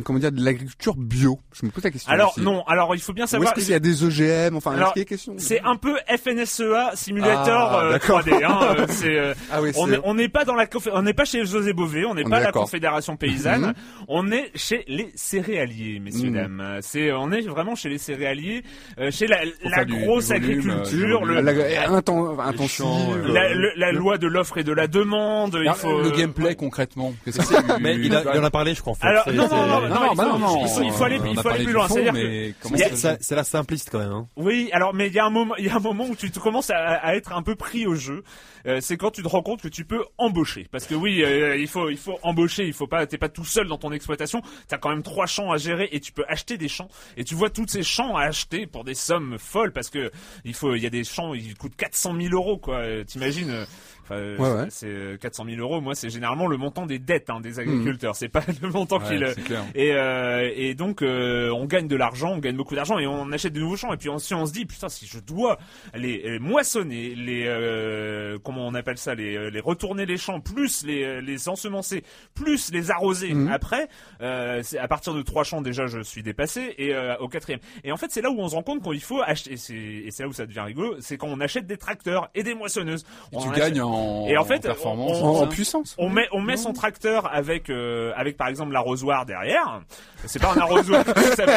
S4: comment dire de l'agriculture bio? Je me pose la question.
S1: Alors
S4: aussi.
S1: non, alors il faut bien
S4: Ou est-ce qu'il y a des OGM Enfin,
S1: Alors,
S4: est-ce qu'il y a question
S1: C'est un peu FNSEA simulator
S4: Ah,
S1: euh,
S4: d'accord.
S1: 3D. Hein, euh, c'est, euh,
S4: Ah oui,
S1: on
S4: c'est-
S1: n'est on n'est pas dans la confé- on n'est pas chez José Bové, on n'est pas à la. Confédération paysanne,
S4: Mhm.
S1: on est chez les céréaliers, messieurs
S4: Mhm.
S1: dames. C'est on est vraiment chez les céréaliers, euh, chez la, la
S3: du-
S1: grosse
S3: du volume,
S1: agriculture,
S3: euh,
S1: le,
S4: La- la- inten- intensive.
S2: champs, euh,
S1: la, le- la loi de l'offre et de la demande. Il
S3: Alors,
S1: faut
S3: le gameplay concrètement. Qu'est-ce que c'est
S2: Mais il, a,
S3: du-
S2: il en a parlé, je crois. En fait.
S1: Alors non non
S2: c'est-
S1: non, non,
S3: non,
S1: il faut- aller plus loin. C'est-à-dire que
S3: comment
S1: il y a-
S3: ça-
S2: Ça, ça a l'air simpliste quand même. Hein.
S1: Oui, alors mais il y a un moment, il y a un moment où tu commences à être un peu pris au jeu. Euh, c'est quand tu te rends compte que tu peux embaucher, parce que oui, euh, il faut, il faut embaucher. Il faut pas, t'es pas tout seul dans ton exploitation. T'as quand même trois champs à gérer et tu peux acheter des champs. Et tu vois tous ces champs à acheter pour des sommes folles, parce que il faut, il y a des champs, ils coûtent 400 000 euros, quoi. Euh, T'imagines euh, enfin,
S4: Ouais, ouais.
S1: C'est euh, 400 000 euros. Moi, c'est généralement le montant des dettes hein, des agriculteurs. C'est pas le montant
S3: Ouais,
S1: qu'ils. Et, euh, et donc euh, on gagne de l'argent, on gagne beaucoup d'argent et on achète de nouveaux champs. Et puis ensuite on se dit putain si je dois les, les moissonner, les euh, comment on appelle ça, les, euh, les retourner les champs, plus les, euh, les ensemencer, plus les arroser
S4: Mhm.
S1: après, euh, à partir de trois champs déjà je suis dépassé et euh, au quatrième. Et en fait c'est là où on se rend compte qu'il faut acheter. Et c'est là où ça devient rigolo, c'est quand on achète des tracteurs et des moissonneuses.
S3: Et
S1: On
S3: tu
S1: en
S3: gagnes
S1: achète-
S3: en,
S1: Et en fait,
S3: performance.
S1: on-
S4: En, puissance.
S1: on met, on met son tracteur avec, euh, avec par exemple l'arrosoir derrière. C'est pas un arrosoir,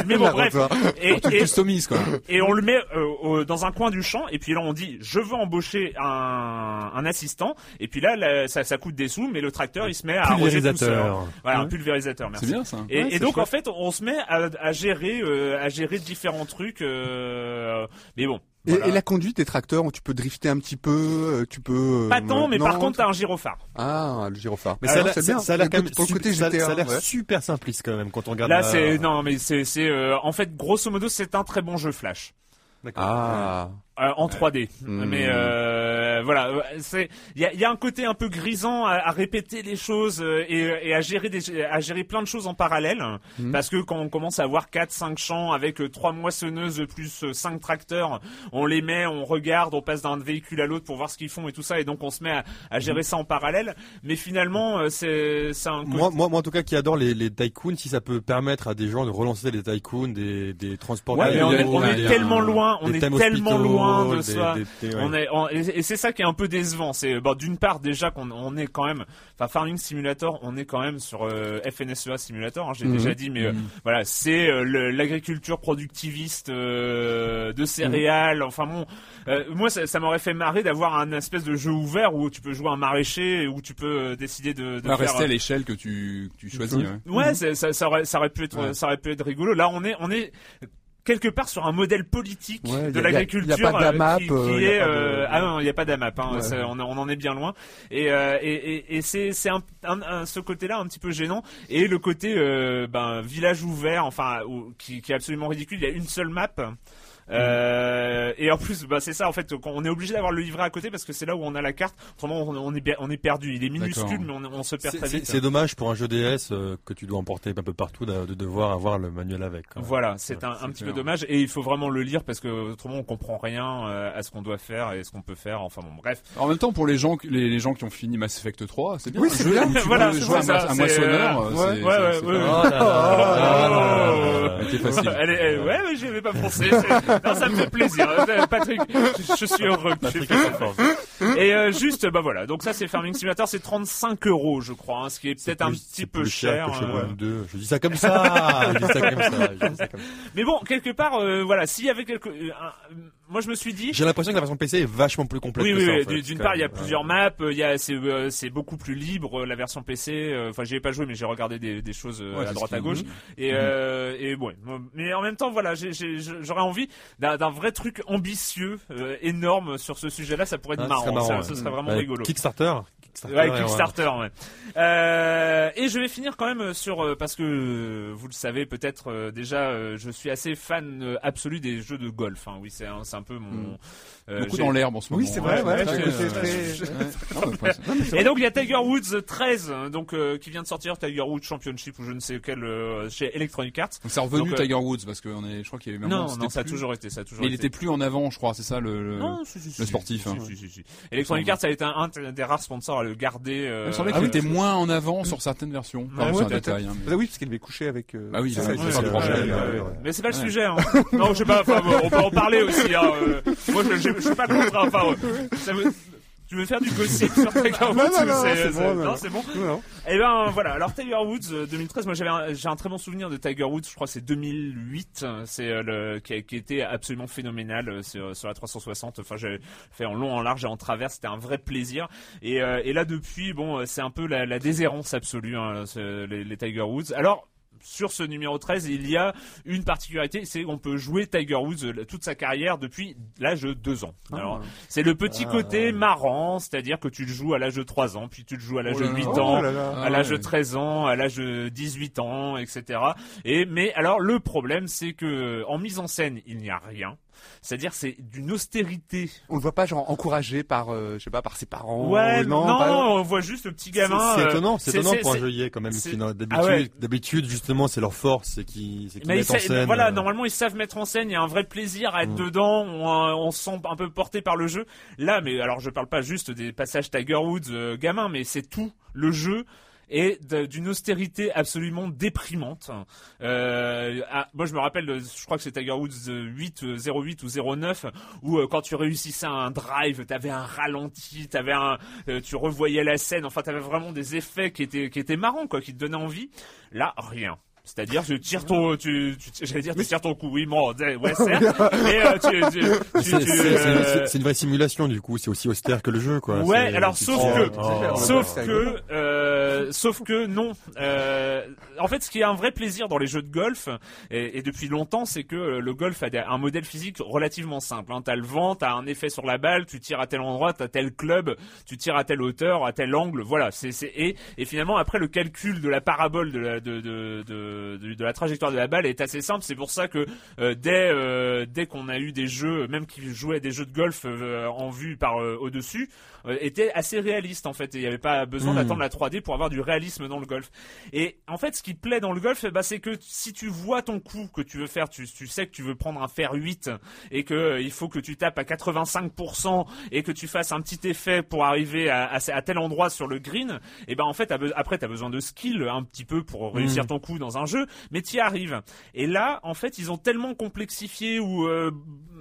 S1: mais bon bref. Et, et,
S3: customises quoi.
S1: et on le met euh, dans un coin du champ. Et puis là on dit, je veux embaucher un, un assistant. Et puis là, là, ça, ça coûte des sous, mais le tracteur il se met à arroser tout seul.
S2: Pulvérisateur.
S1: Voilà, un pulvérisateur. Merci.
S3: C'est bien ça.
S1: Et,
S4: Ouais,
S1: et
S4: c'est
S1: donc
S4: chouette.
S1: en fait, on se met à, à gérer, euh, à gérer différents trucs. euh, mais bon.
S4: Et,
S1: voilà.
S4: et la conduite des tracteurs, tu peux drifter un petit peu, euh, tu peux. euh,
S1: Pas tant, mais
S4: non,
S1: par contre t'as un gyrophare.
S4: Ah, le gyrophare.
S2: Mais
S4: Alors,
S2: ça a l'air-
S4: c'est
S2: ça,
S4: bien.
S2: ça a l'air
S4: Le
S2: quand même
S4: côté- pour le côté
S2: super- ça,
S4: GTA,
S2: ça a l'air
S4: ouais.
S2: super simpliste quand même quand on regarde.
S1: Là
S2: la-
S1: c'est non mais c'est c'est euh, en fait grosso modo c'est un très bon jeu flash.
S2: D'accord.
S4: Ah.
S1: Euh, en 3D.
S4: Hmm.
S1: Mais euh, voilà, euh, c'est il y a, y a un côté un peu grisant à, à répéter les choses euh, et, et à gérer des à gérer plein de choses en parallèle
S4: Hmm.
S1: parce que quand on commence à avoir 4 5 champs avec euh, trois moissonneuses plus 5 tracteurs, on les met, on regarde, on passe d'un véhicule à l'autre pour voir ce qu'ils font et tout ça et donc on se met à, à gérer ça en parallèle, mais finalement euh, c'est c'est un côté-
S2: Moi, moi, moi, en tout cas, qui adore les, les tycoons, si ça peut permettre à des gens de relancer les tycoons, des, des transports.
S1: Ouais, mais on est, on tellement loin, on est tellement loin
S2: ouais.
S1: On est, on- et et c'est ça qui est un peu décevant. C'est bon, d'une part déjà qu'on on est quand même, enfin Farming Simulator, on est quand même sur euh, FNSEA Simulator. hein, J'ai
S4: Mhm.
S1: déjà dit, mais euh, voilà, c'est euh, l'agriculture productiviste euh, de céréales. Enfin bon, euh, moi ça, ça m'aurait fait marrer d'avoir un espèce de jeu ouvert où tu peux jouer un maraîcher et où tu peux euh, décider de, de faire.
S3: rester à l'échelle que tu, que tu choisis. ouais.
S1: Ouais, c'est- ça, ça, aurait, ça aurait pu être,
S3: Ouais.
S1: ça aurait pu être rigolo. Là, on est, on est quelque part sur un modèle politique
S4: Ouais,
S1: de l'agriculture qui, qui est,
S4: de-
S1: euh, ah non, il n'y a pas d'AMAP. Hein,
S4: Ouais.
S1: on, on en est bien loin. Et, euh, et, et, et c'est, c'est un, un- un- ce côté-là un petit peu gênant. Et le côté, euh, ben, village ouvert, enfin, qui, qui est absolument ridicule. Il y a une seule map. Euh, et en plus, bah, c'est ça en fait. On est obligé d'avoir le livret à côté parce que c'est là où on a la carte. Autrement, on, on est, bien- on est perdu. Il est minuscule, mais on, on se perd
S2: C'est-
S1: très vite.
S2: c'est dommage pour un jeu DS euh, que tu dois emporter un peu partout de, de devoir avoir le manuel avec. quoi.
S1: Voilà, c'est un, petit
S3: clair.
S1: peu dommage et il faut vraiment le lire parce que autrement on comprend rien euh, à ce qu'on doit faire et ce qu'on peut faire. Enfin bon, bref.
S3: En même temps, pour les gens, les, les gens qui ont fini Mass Effect 3, c'est bien.
S4: Oui, c'est bien.
S1: Voilà,
S3: jouer à
S1: ça,
S3: un
S1: c'est,
S3: moissonneur.
S1: euh,
S3: c'est-
S1: ouais,
S3: c'est-
S1: ouais,
S3: c'est
S1: ouais.
S2: Oh.
S1: Oh.
S3: Facile.
S1: Ouais, j'y avais pas pensé. Non, ça me fait plaisir. Euh, Patrick, je, je suis heureux. ça. Et euh, juste, bah voilà. Donc ça, c'est Farming Simulator, c'est 35 euros, je crois, hein, ce qui est peut-être un petit peu cher.
S2: que chez. One 2. Je dis ça comme ça. je dis ça comme ça. je dis ça comme ça.
S1: Mais bon, quelque part, euh, voilà, s'il y avait quelque, euh, un- moi je me suis dit.
S2: J'ai l'impression que la version PC est vachement plus complète
S1: Oui,
S2: que
S1: oui,
S2: ça. en
S1: oui.
S2: fait.
S1: D'une- part, il y a plusieurs maps. Il y a, c'est, euh, c'est beaucoup plus libre euh, la version PC. euh, Enfin, j'y ai pas joué, mais j'ai regardé des, des choses euh,
S3: Ouais,
S1: à droite à gauche.
S3: Mhm.
S1: Et euh, et ouais. Mais en même temps, voilà, j'aurais envie d'un vrai truc ambitieux, euh, énorme sur ce sujet-là. Ça pourrait être
S2: Ah,
S1: marrant. ça,
S2: ouais.
S1: ce serait vraiment rigolo.
S2: Kickstarter. Kickstarter,
S1: Ouais,
S2: ouais,
S1: Kickstarter, ouais. Euh, et je vais finir quand même sur euh, parce que euh, vous le savez peut-être euh, déjà, euh, je suis assez fan euh, absolu des jeux de golf. Hein. Oui, c'est un, c'est un peu mon. euh,
S3: Beaucoup dans l'herbe en ce moment.
S4: Oui, c'est vrai, ouais,
S1: ouais, Et donc il y a Tiger Woods 13, hein, donc euh, qui vient de sortir Tiger Woods Championship ou je ne sais quel euh, chez Electronic Arts.
S3: Donc c'est revenu
S1: Donc, euh,
S3: Tiger Woods parce qu'on est, je crois qu'il y avait moment
S1: Non, non, ça a toujours été, ça a toujours
S3: Mais il
S1: été.
S3: était plus en avant, je crois. C'est ça le. le-
S1: Non, si, si, si,
S3: le
S1: si,
S3: sportif,
S1: si,
S3: hein.
S1: si, si, si. Electronic Arts a été un, un des rares sponsors à le garder.
S3: Il me semblait
S1: ah
S3: qu'il était moins en avant sur certaines versions.
S1: Ah
S3: un détail. hein,
S4: Ah oui, parce qu'elle avait couché avec.
S3: Bah oui,
S4: ça, ça.
S1: Mais c'est pas le sujet. Hein. non, je sais pas. On peut en parler aussi. Euh. Moi, je, je, je suis pas contre. hein. Enfin, euh, ça veut- Tu veux faire du gossip sur Tiger Woods
S4: non,
S1: c'est-
S4: bon,
S1: Non, c'est bon.
S4: Non, non.
S1: Eh ben voilà. Alors Tiger Woods euh, 2013. Moi, j'avais j'ai un très bon souvenir de Tiger Woods. Je crois que c'est 2008. C'est euh, le qui a, qui était absolument phénoménal euh, sur, sur la 360. Enfin, j'ai fait en long, en large et en travers. C'était un vrai plaisir. Et, euh, et là, depuis, bon, euh, c'est un peu la, la déshérence absolue hein, les, les Tiger Woods. Alors sur ce numéro 13, il y a une particularité, c'est qu'on peut jouer Tiger Woods euh, toute sa carrière depuis l'âge de 2 ans. Alors, c'est le petit côté marrant, c'est-à-dire que tu le joues à l'âge de 3 ans, puis tu le joues à l'âge
S3: Oh
S1: de
S3: là
S1: 8
S3: là.
S1: ans,
S4: Oh là là.
S1: à l'âge de
S3: ouais.
S1: 13 ans, à l'âge de 18 ans, etc. Et mais alors le problème, c'est que en mise en scène, il n'y a rien. C'est-à-dire c'est d'une austérité.
S4: On le voit pas genre encouragé par, euh, je sais pas, par ses parents.
S1: ouais,
S4: euh,
S1: non,
S4: pas-
S1: on voit juste le petit gamin.
S2: C'est
S1: euh,
S2: étonnant, c'est étonnant pour un
S1: c'est-
S2: jeu quand même.
S1: c'est-
S2: non,
S1: Ah
S2: D'habitude,
S1: ouais.
S2: d'habitude, justement, c'est leur force, c'est qu'ils c'est
S1: ils
S2: mettent en scène.
S1: voilà,
S2: euh,
S1: normalement ils savent mettre en scène, il y a un vrai plaisir à être
S2: Mm.
S1: dedans, on, on se sent un peu porté par le jeu. Là, mais alors je parle pas juste des passages Tiger Woods euh, gamin, mais c'est tout le jeu de- d'une austérité absolument déprimante. Euh, ah, moi, je me rappelle, de- je crois que c'est Tiger Woods euh, 8, euh, 08 ou 09, où euh, quand tu réussissais un drive, t'avais un ralenti, t'avais un, euh, tu revoyais la scène. Enfin, t'avais vraiment des effets qui étaient qui étaient marrants, quoi, qui te donnaient envie. Là, rien. C'est-à-dire, tu tires ton, tu, tu j'allais dire, tu tires ton coup. Oui, bon, ouais, certes. Mais euh, tu, tu, tu,
S2: C'est
S1: tu,
S2: c'est-
S1: euh,
S2: c'est- une vraie simulation du coup, c'est aussi austère que le jeu quoi.
S1: Ouais, alors sauf que,
S2: oh,
S1: sauf que, euh, sauf que non. Euh, en fait, ce qui est un vrai plaisir dans les jeux de golf, et, et depuis longtemps, c'est que euh, le golf a un modèle physique relativement simple. Hein. T'as le vent, t'as un effet sur la balle, tu tires à tel endroit, t'as tel club, tu tires à telle hauteur, à tel angle. Voilà, c'est c'est et, et finalement après le calcul de la parabole de la de de de, de, la trajectoire de la balle est assez simple. C'est pour ça que euh, dès euh, dès qu'on a eu des jeux, même qui jouaient des jeux de golf euh, en vue par euh, au dessus, était assez réaliste en fait. Et il n'y avait pas besoin
S2: Mm.
S1: d'attendre la 3D pour avoir du réalisme dans le golf. Et en fait, ce qui plaît dans le golf, bah, c'est que si tu vois ton coup que tu veux faire, tu, tu sais que tu veux prendre un fer 8 et que euh, il faut que tu tapes à 85% et que tu fasses un petit effet pour arriver à, à, à tel endroit sur le green. Et ben en fait, après, tu as besoin de skill un petit peu pour réussir
S2: Mm.
S1: ton coup dans un jeu, mais tu y arrives. Et là, en fait, ils ont tellement complexifié ou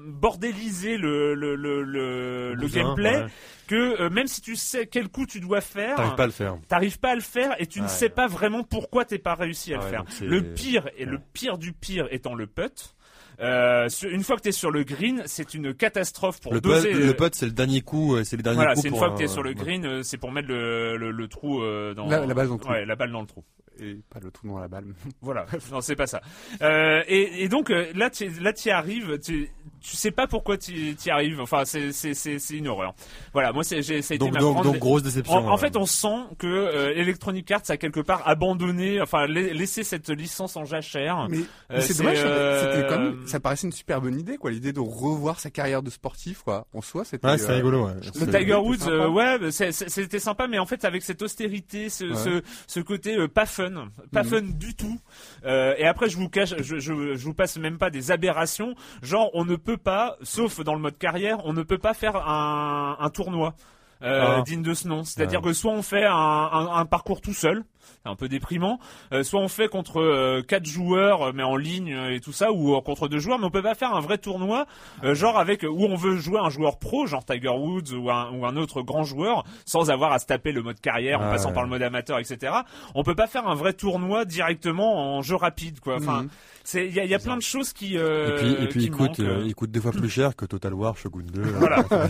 S1: bordélisé le, le, le, le, le
S2: Bousin,
S1: gameplay
S2: ouais.
S1: que euh, même si tu sais quel coup tu dois faire,
S2: T'arrives pas à le faire.
S1: t'arrives pas à le faire et tu ne sais pas vraiment pourquoi t'es pas réussi à le faire. Le pire et le pire du pire étant le putt. Euh, une fois que t'es sur le green, c'est une catastrophe pour
S2: Le
S1: doser.
S2: putt, le putt, c'est le dernier coup, euh, c'est le dernier
S1: voilà,
S2: coup.
S1: c'est une fois
S2: un-
S1: que t'es sur le green, c'est pour mettre le, le, le trou dans
S4: La- la balle dans le trou.
S1: Ouais, la balle dans le trou.
S4: Et pas le trou dans la balle.
S1: Voilà, non c'est pas ça. Euh, et, et donc là, tu là tu y arrives, tu, tu sais pas pourquoi tu y arrives. Enfin, c'est c'est c'est c'est une horreur. Voilà, moi c'est été
S2: Donc,
S1: ma
S2: donc,
S1: grande-
S2: donc grosse déception.
S1: En, en fait, on sent que euh, Electronic Arts a quelque part abandonné, enfin la- laissé cette licence en jachère.
S4: Mais,
S1: Euh,
S4: mais c'est dommage, ça-
S1: euh,
S4: c'était quand même, ça paraissait une super bonne idée, quoi, l'idée de revoir sa carrière de sportif, quoi. En soi, c'était.
S2: Ouais, c'est
S4: euh,
S2: rigolo. Ouais.
S1: Le Tiger
S4: c'était
S1: Woods, euh, ouais, c'était sympa, mais en fait avec cette austérité, ce,
S4: Ouais.
S1: ce, ce côté euh, pas fun, pas
S4: Mhm.
S1: fun du tout. Euh, et après, je vous cache, je, je, je vous passe même pas des aberrations. Genre, on ne peut pas, sauf dans le mode carrière, on ne peut pas faire un, un tournoi. Euh,
S2: Ah.
S1: digne de ce nom, c'est-à-dire
S2: Ouais.
S1: que soit on fait un, un, un parcours tout seul, c'est un peu déprimant, euh, soit on fait contre euh, quatre joueurs mais en ligne et tout ça, ou contre deux joueurs, mais on peut pas faire un vrai tournoi, genre avec où on veut jouer un joueur pro, genre Tiger Woods ou un, ou un autre grand joueur, sans avoir à se taper le mode carrière en
S2: Ah,
S1: passant
S2: ouais.
S1: par le mode amateur, etc. On peut pas faire un vrai tournoi directement en jeu rapide, quoi. Enfin,
S4: Mhm.
S1: C'est il y a, il y a plein de choses qui euh,
S2: Et puis, et puis
S1: qui
S2: il coûte,
S1: manquent,
S2: euh,
S1: euh.
S2: il coûte deux fois plus cher que Total War, Shogun 2. euh,
S1: Voilà.
S2: enfin,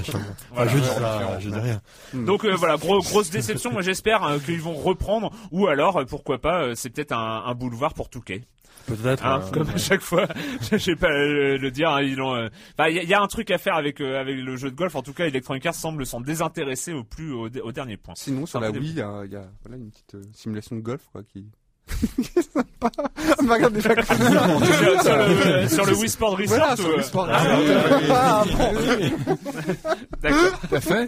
S2: je dis ça, je dis rien.
S1: Donc euh, voilà, gros, grosse déception. Moi j'espère euh, qu'ils vont reprendre ou alors euh, pourquoi pas, euh, c'est peut-être un, un boulevard pour Touquet.
S2: Peut-être.
S1: Hein,
S2: euh,
S1: comme à chaque fois, je sais pas le, le dire. hein, ils ont. euh, enfin, il y, a- il y a un truc à faire avec euh, avec le jeu de golf. En tout cas, Electronic Arts semble s'en désintéresser au plus au, au dernier point.
S4: Sinon, sur la Wii, il y a, y a, voilà, une petite euh, simulation de golf, quoi, qui... Sympa. On me regarde déjà comme ça.
S1: sur, sur le, sur le Wii Sport Resort.
S4: Voilà, sur le Wii Sport
S1: ah,
S4: Resort.
S1: oui, oui, oui. D'accord.
S3: Tout à fait.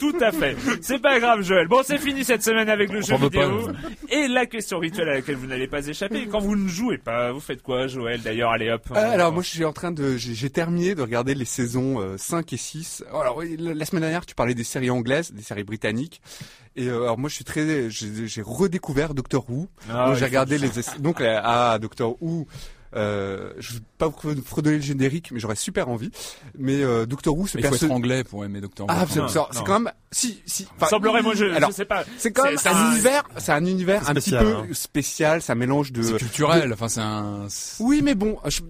S1: Tout à fait. C'est pas grave, Joël. Bon, c'est fini cette semaine avec le jeu vidéo.
S3: pas,
S1: Et la question rituelle à laquelle vous n'allez pas échapper. Quand vous ne jouez pas, vous faites quoi, Joël D'ailleurs, allez hop.
S4: Euh, alors moi je suis en train de j'ai terminé de regarder les saisons euh, 5 et 6. Alors la semaine dernière tu parlais des séries anglaises, des séries britanniques et euh, alors moi je suis très j'ai redécouvert Doctor Who.
S1: Ah,
S4: donc j'ai regardé les donc euh, ah Doctor Who euh, je vais pas vous fredonner le générique, mais j'aurais super envie. Mais euh, Doctor Who, ce
S3: Mais il faut
S4: perso-
S3: être anglais pour aimer Doctor Who.
S4: Ah, c'est c'est- c'est quand même si si. enfin,
S1: Semblerait, moi, je,
S4: alors,
S1: je sais pas.
S4: c'est quand même
S1: C'est-
S4: un,
S1: c'est un-
S4: univers, c'est un univers
S2: C'est
S4: un petit peu
S2: hein.
S4: spécial. Ça mélange de.
S3: C'est culturel. Enfin, c'est un.
S4: Oui, mais bon. Je...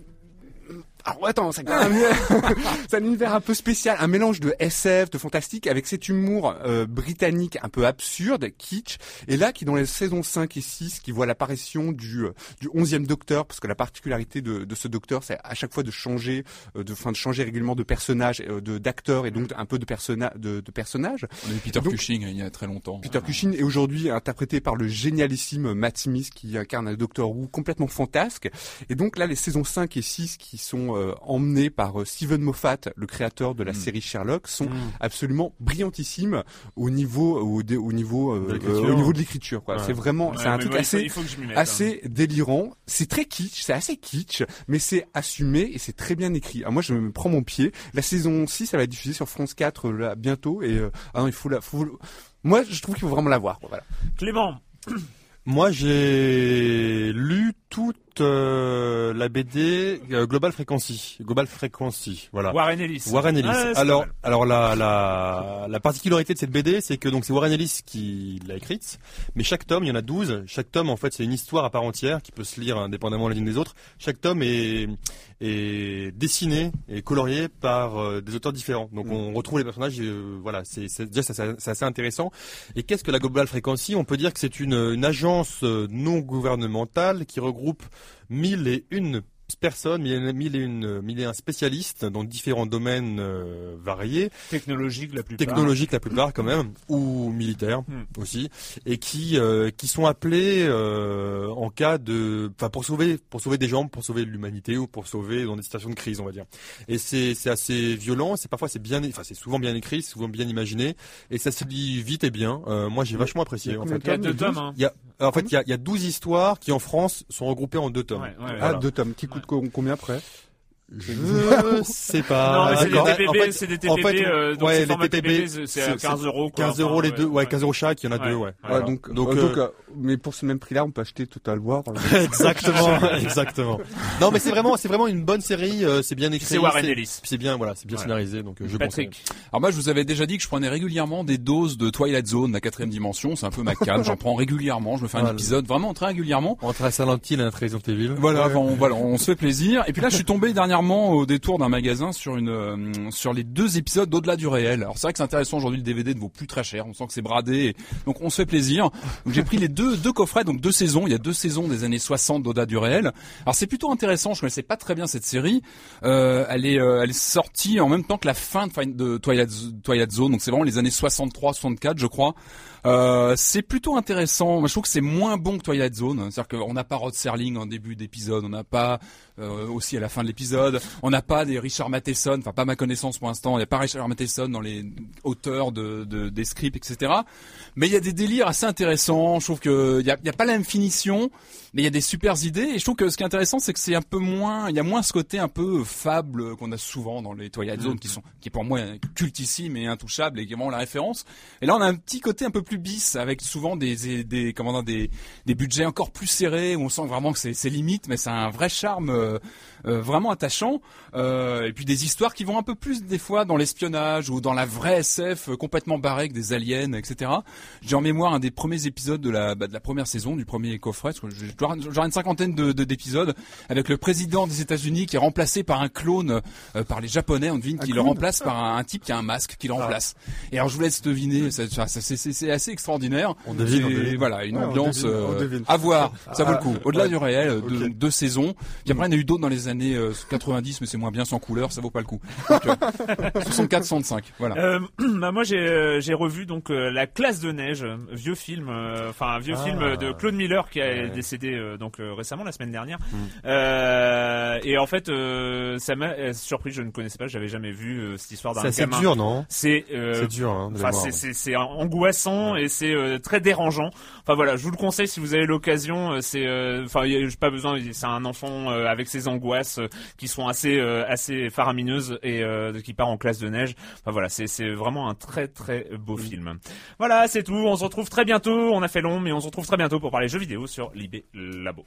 S4: Alors attends, c'est un univers un peu spécial, un mélange de SF, de fantastique, avec cet humour euh, britannique un peu absurde, kitsch, et là qui dans les saisons 5 et 6, qui voit l'apparition du euh, du 11e docteur, parce que la particularité de, de ce docteur, c'est à chaque fois de changer, euh, de, fin, de changer régulièrement de personnage, euh, de d'acteur et donc un peu de personnage, de, de personnage.
S3: On a eu Peter
S4: Donc-
S3: Cushing il y a très longtemps.
S4: Peter Cushing est aujourd'hui interprété par le génialissime Matt Smith qui incarne un Doctor Who complètement fantasque. Et donc là, les saisons 5 et 6 qui sont euh, emmenées par euh, Steven Moffat, le créateur de la série Sherlock, sont absolument brillantissimes au niveau au, dé- au niveau euh,
S2: De l'écriture.
S4: euh, au niveau de l'écriture.
S2: Ouais.
S4: C'est vraiment
S1: Ouais,
S4: c'est un truc
S1: moi, il faut-
S4: assez
S1: il faut mette,
S4: assez délirant. C'est très kitsch, c'est assez kitsch, mais c'est assumé et c'est très bien écrit. Alors moi, je me prends mon pied. La saison 6, ça va être diffusée sur France 4 euh, là, bientôt. Et euh, ah non, il faut la, faut... Moi, je trouve qu'il faut vraiment la voir. quoi, Voilà.
S1: Clément.
S2: Moi, j'ai lu toute euh, la BD euh, Global Frequency. Global Frequency, voilà.
S1: Warren Ellis.
S2: Warren Ellis.
S1: Ah,
S2: alors, alors la, la, la particularité de cette BD, c'est que donc c'est Warren Ellis qui l'a écrite, mais chaque tome, il y en a 12. Chaque tome, en fait, c'est une histoire à part entière qui peut se lire indépendamment les unes des autres. Chaque tome est, est dessiné et colorié par euh, des auteurs différents. Donc on retrouve les personnages. euh, voilà, c'est déjà c'est assez intéressant. Et qu'est-ce que la Global Frequency? On peut dire que c'est une, une agence euh, non gouvernementale qui regroupe et une personnes, mille et une, mille et un spécialistes dans différents domaines euh, variés,
S1: Technologique la plupart.
S2: technologiques la plupart quand même, ou militaires
S1: Hmm.
S2: aussi, et qui euh, qui sont appelés euh, en cas de, enfin pour sauver pour sauver des gens, pour sauver l'humanité ou pour sauver dans des situations de crise, on va dire. Et c'est c'est assez violent, c'est parfois c'est bien, enfin c'est souvent bien écrit, c'est souvent bien imaginé, et ça se lit vite et bien. Euh, moi j'ai vachement apprécié. En fait.
S1: Il y a deux tomes. Hein.
S2: Il y a, en fait, il y a, il y a 12 histoires qui en France sont regroupées en deux tomes.
S1: Ouais, ouais,
S4: Ah,
S2: Voilà.
S4: deux tomes. Qui combien après
S2: Je sais pas.
S1: Non, mais c'est des. TPB,
S2: En fait-
S1: c'est des
S2: en
S1: TPB,
S2: fait,
S1: euh, donc
S2: ouais, les TPB,
S1: c'est- c'est à
S2: c'est-
S1: 15 euros, quoi.
S2: 15 euros
S1: Enfin,
S2: les deux, ouais,
S1: ouais.
S2: 15 euros chaque, il y en a
S1: Ouais.
S2: deux, ouais.
S1: Ouais,
S4: donc,
S2: donc,
S4: euh, donc, euh, mais pour ce même prix-là, on peut acheter Total War.
S2: exactement, exactement. Non, mais c'est vraiment, c'est vraiment une bonne série, euh, c'est bien écrit.
S1: C'est Warren Ellis.
S2: C'est bien, voilà, c'est bien
S1: Ouais.
S2: scénarisé, donc euh, je
S1: Patrick.
S3: Alors moi, je vous avais déjà dit que je prenais régulièrement des doses de Twilight Zone, la quatrième dimension. C'est un peu ma cam. J'en prends régulièrement. Je me fais un
S2: Voilà.
S3: épisode vraiment très régulièrement.
S2: Entre Silent Hill et Resident Evil.
S3: Voilà, on, voilà, on se fait plaisir. Et puis là, je suis tombé dernièrement au détour d'un magasin sur une euh, sur les deux épisodes d'au-delà du réel. Alors c'est vrai que c'est intéressant aujourd'hui. Le DVD ne vaut plus très cher. On sent que c'est bradé. Donc on se fait plaisir. J'ai pris les deux deux coffrets, donc deux saisons. Il y a deux saisons des années 60 d'au-delà du réel. Alors c'est plutôt intéressant. Je connaissais pas très bien cette série. Euh, elle est euh, elle est sortie en même temps que la fin de, de Twilight, Twilight Zone. Donc c'est vraiment les années 63-64, je crois. Euh, c'est plutôt intéressant. Moi, je trouve que c'est moins bon que Twilight Zone. C'est-à-dire qu'on n'a pas Rod Serling en début d'épisode, on n'a pas euh, aussi à la fin de l'épisode, on n'a pas des Richard Matheson, enfin pas ma connaissance pour l'instant, il n'y a pas Richard Matheson dans les auteurs de, de- des scripts, etc. Mais il y a des délires assez intéressants. Je trouve que il y a, y a pas la même finition, mais il y a des super idées. Et je trouve que ce qui est intéressant, c'est que c'est un peu moins, il y a moins ce côté un peu fable qu'on a souvent dans les Twilight Zone, qui sont, qui est pour moi cultissime et intouchable et qui est vraiment la référence. Et là, on a un petit côté un peu plus bis, avec souvent des, des, comment dire, des, des budgets encore plus serrés, où on sent vraiment que c'est c'est limite, mais c'est un vrai charme. Euh, vraiment attachant, euh, et puis des histoires qui vont un peu plus des fois dans l'espionnage ou dans la vraie SF euh, complètement barrée avec des aliens, etc. J'ai en mémoire un des premiers épisodes de la, bah, de la première saison du premier coffret, parce que genre une cinquantaine de de- d'épisodes avec le président des États-Unis qui est remplacé par un clone euh, par les Japonais, on devine, qui le remplace par un, un type qui a un masque qui le remplace. Et alors je vous laisse deviner, ça, ça- ça- c'est- c'est c'est assez extraordinaire.
S2: On devine, on devine.
S3: Voilà, une
S4: Ouais, on
S3: ambiance
S4: devine,
S3: euh, à voir, ça vaut le coup. Au-delà
S4: ouais.
S3: du réel, deux saisons. Puis après, il y en a eu d'autres dans les années euh, 90, mais c'est moins bien sans couleur, ça vaut pas le coup. Donc, euh, 64, 65, voilà.
S1: Euh, bah moi j'ai euh, j'ai revu donc euh, la classe de neige, euh, vieux film, euh, enfin un vieux
S2: Ah.
S1: film de Claude Miller qui a
S2: Ouais.
S1: décédé euh, donc euh, récemment la semaine dernière.
S2: Mm.
S1: Euh, et en fait euh, ça m'a euh, surpris, je ne connaissais pas, j'avais jamais vu euh, cette histoire d'un
S2: C'est dur, non?
S1: C'est euh,
S2: C'est dur, hein,
S1: c'est c'est c'est angoissant et c'est euh, très dérangeant. Enfin voilà, je vous le conseille si vous avez l'occasion. euh, C'est euh, enfin, a j'ai pas besoin. C'est un enfant euh, avec ses angoisses euh, qui sont assez euh, assez faramineuses et euh, qui part en classe de neige. Enfin voilà, c'est vraiment un très très beau film. Voilà, c'est tout. On se retrouve très bientôt. On a fait long, mais on se retrouve très bientôt pour parler jeux vidéo sur Libé Labo.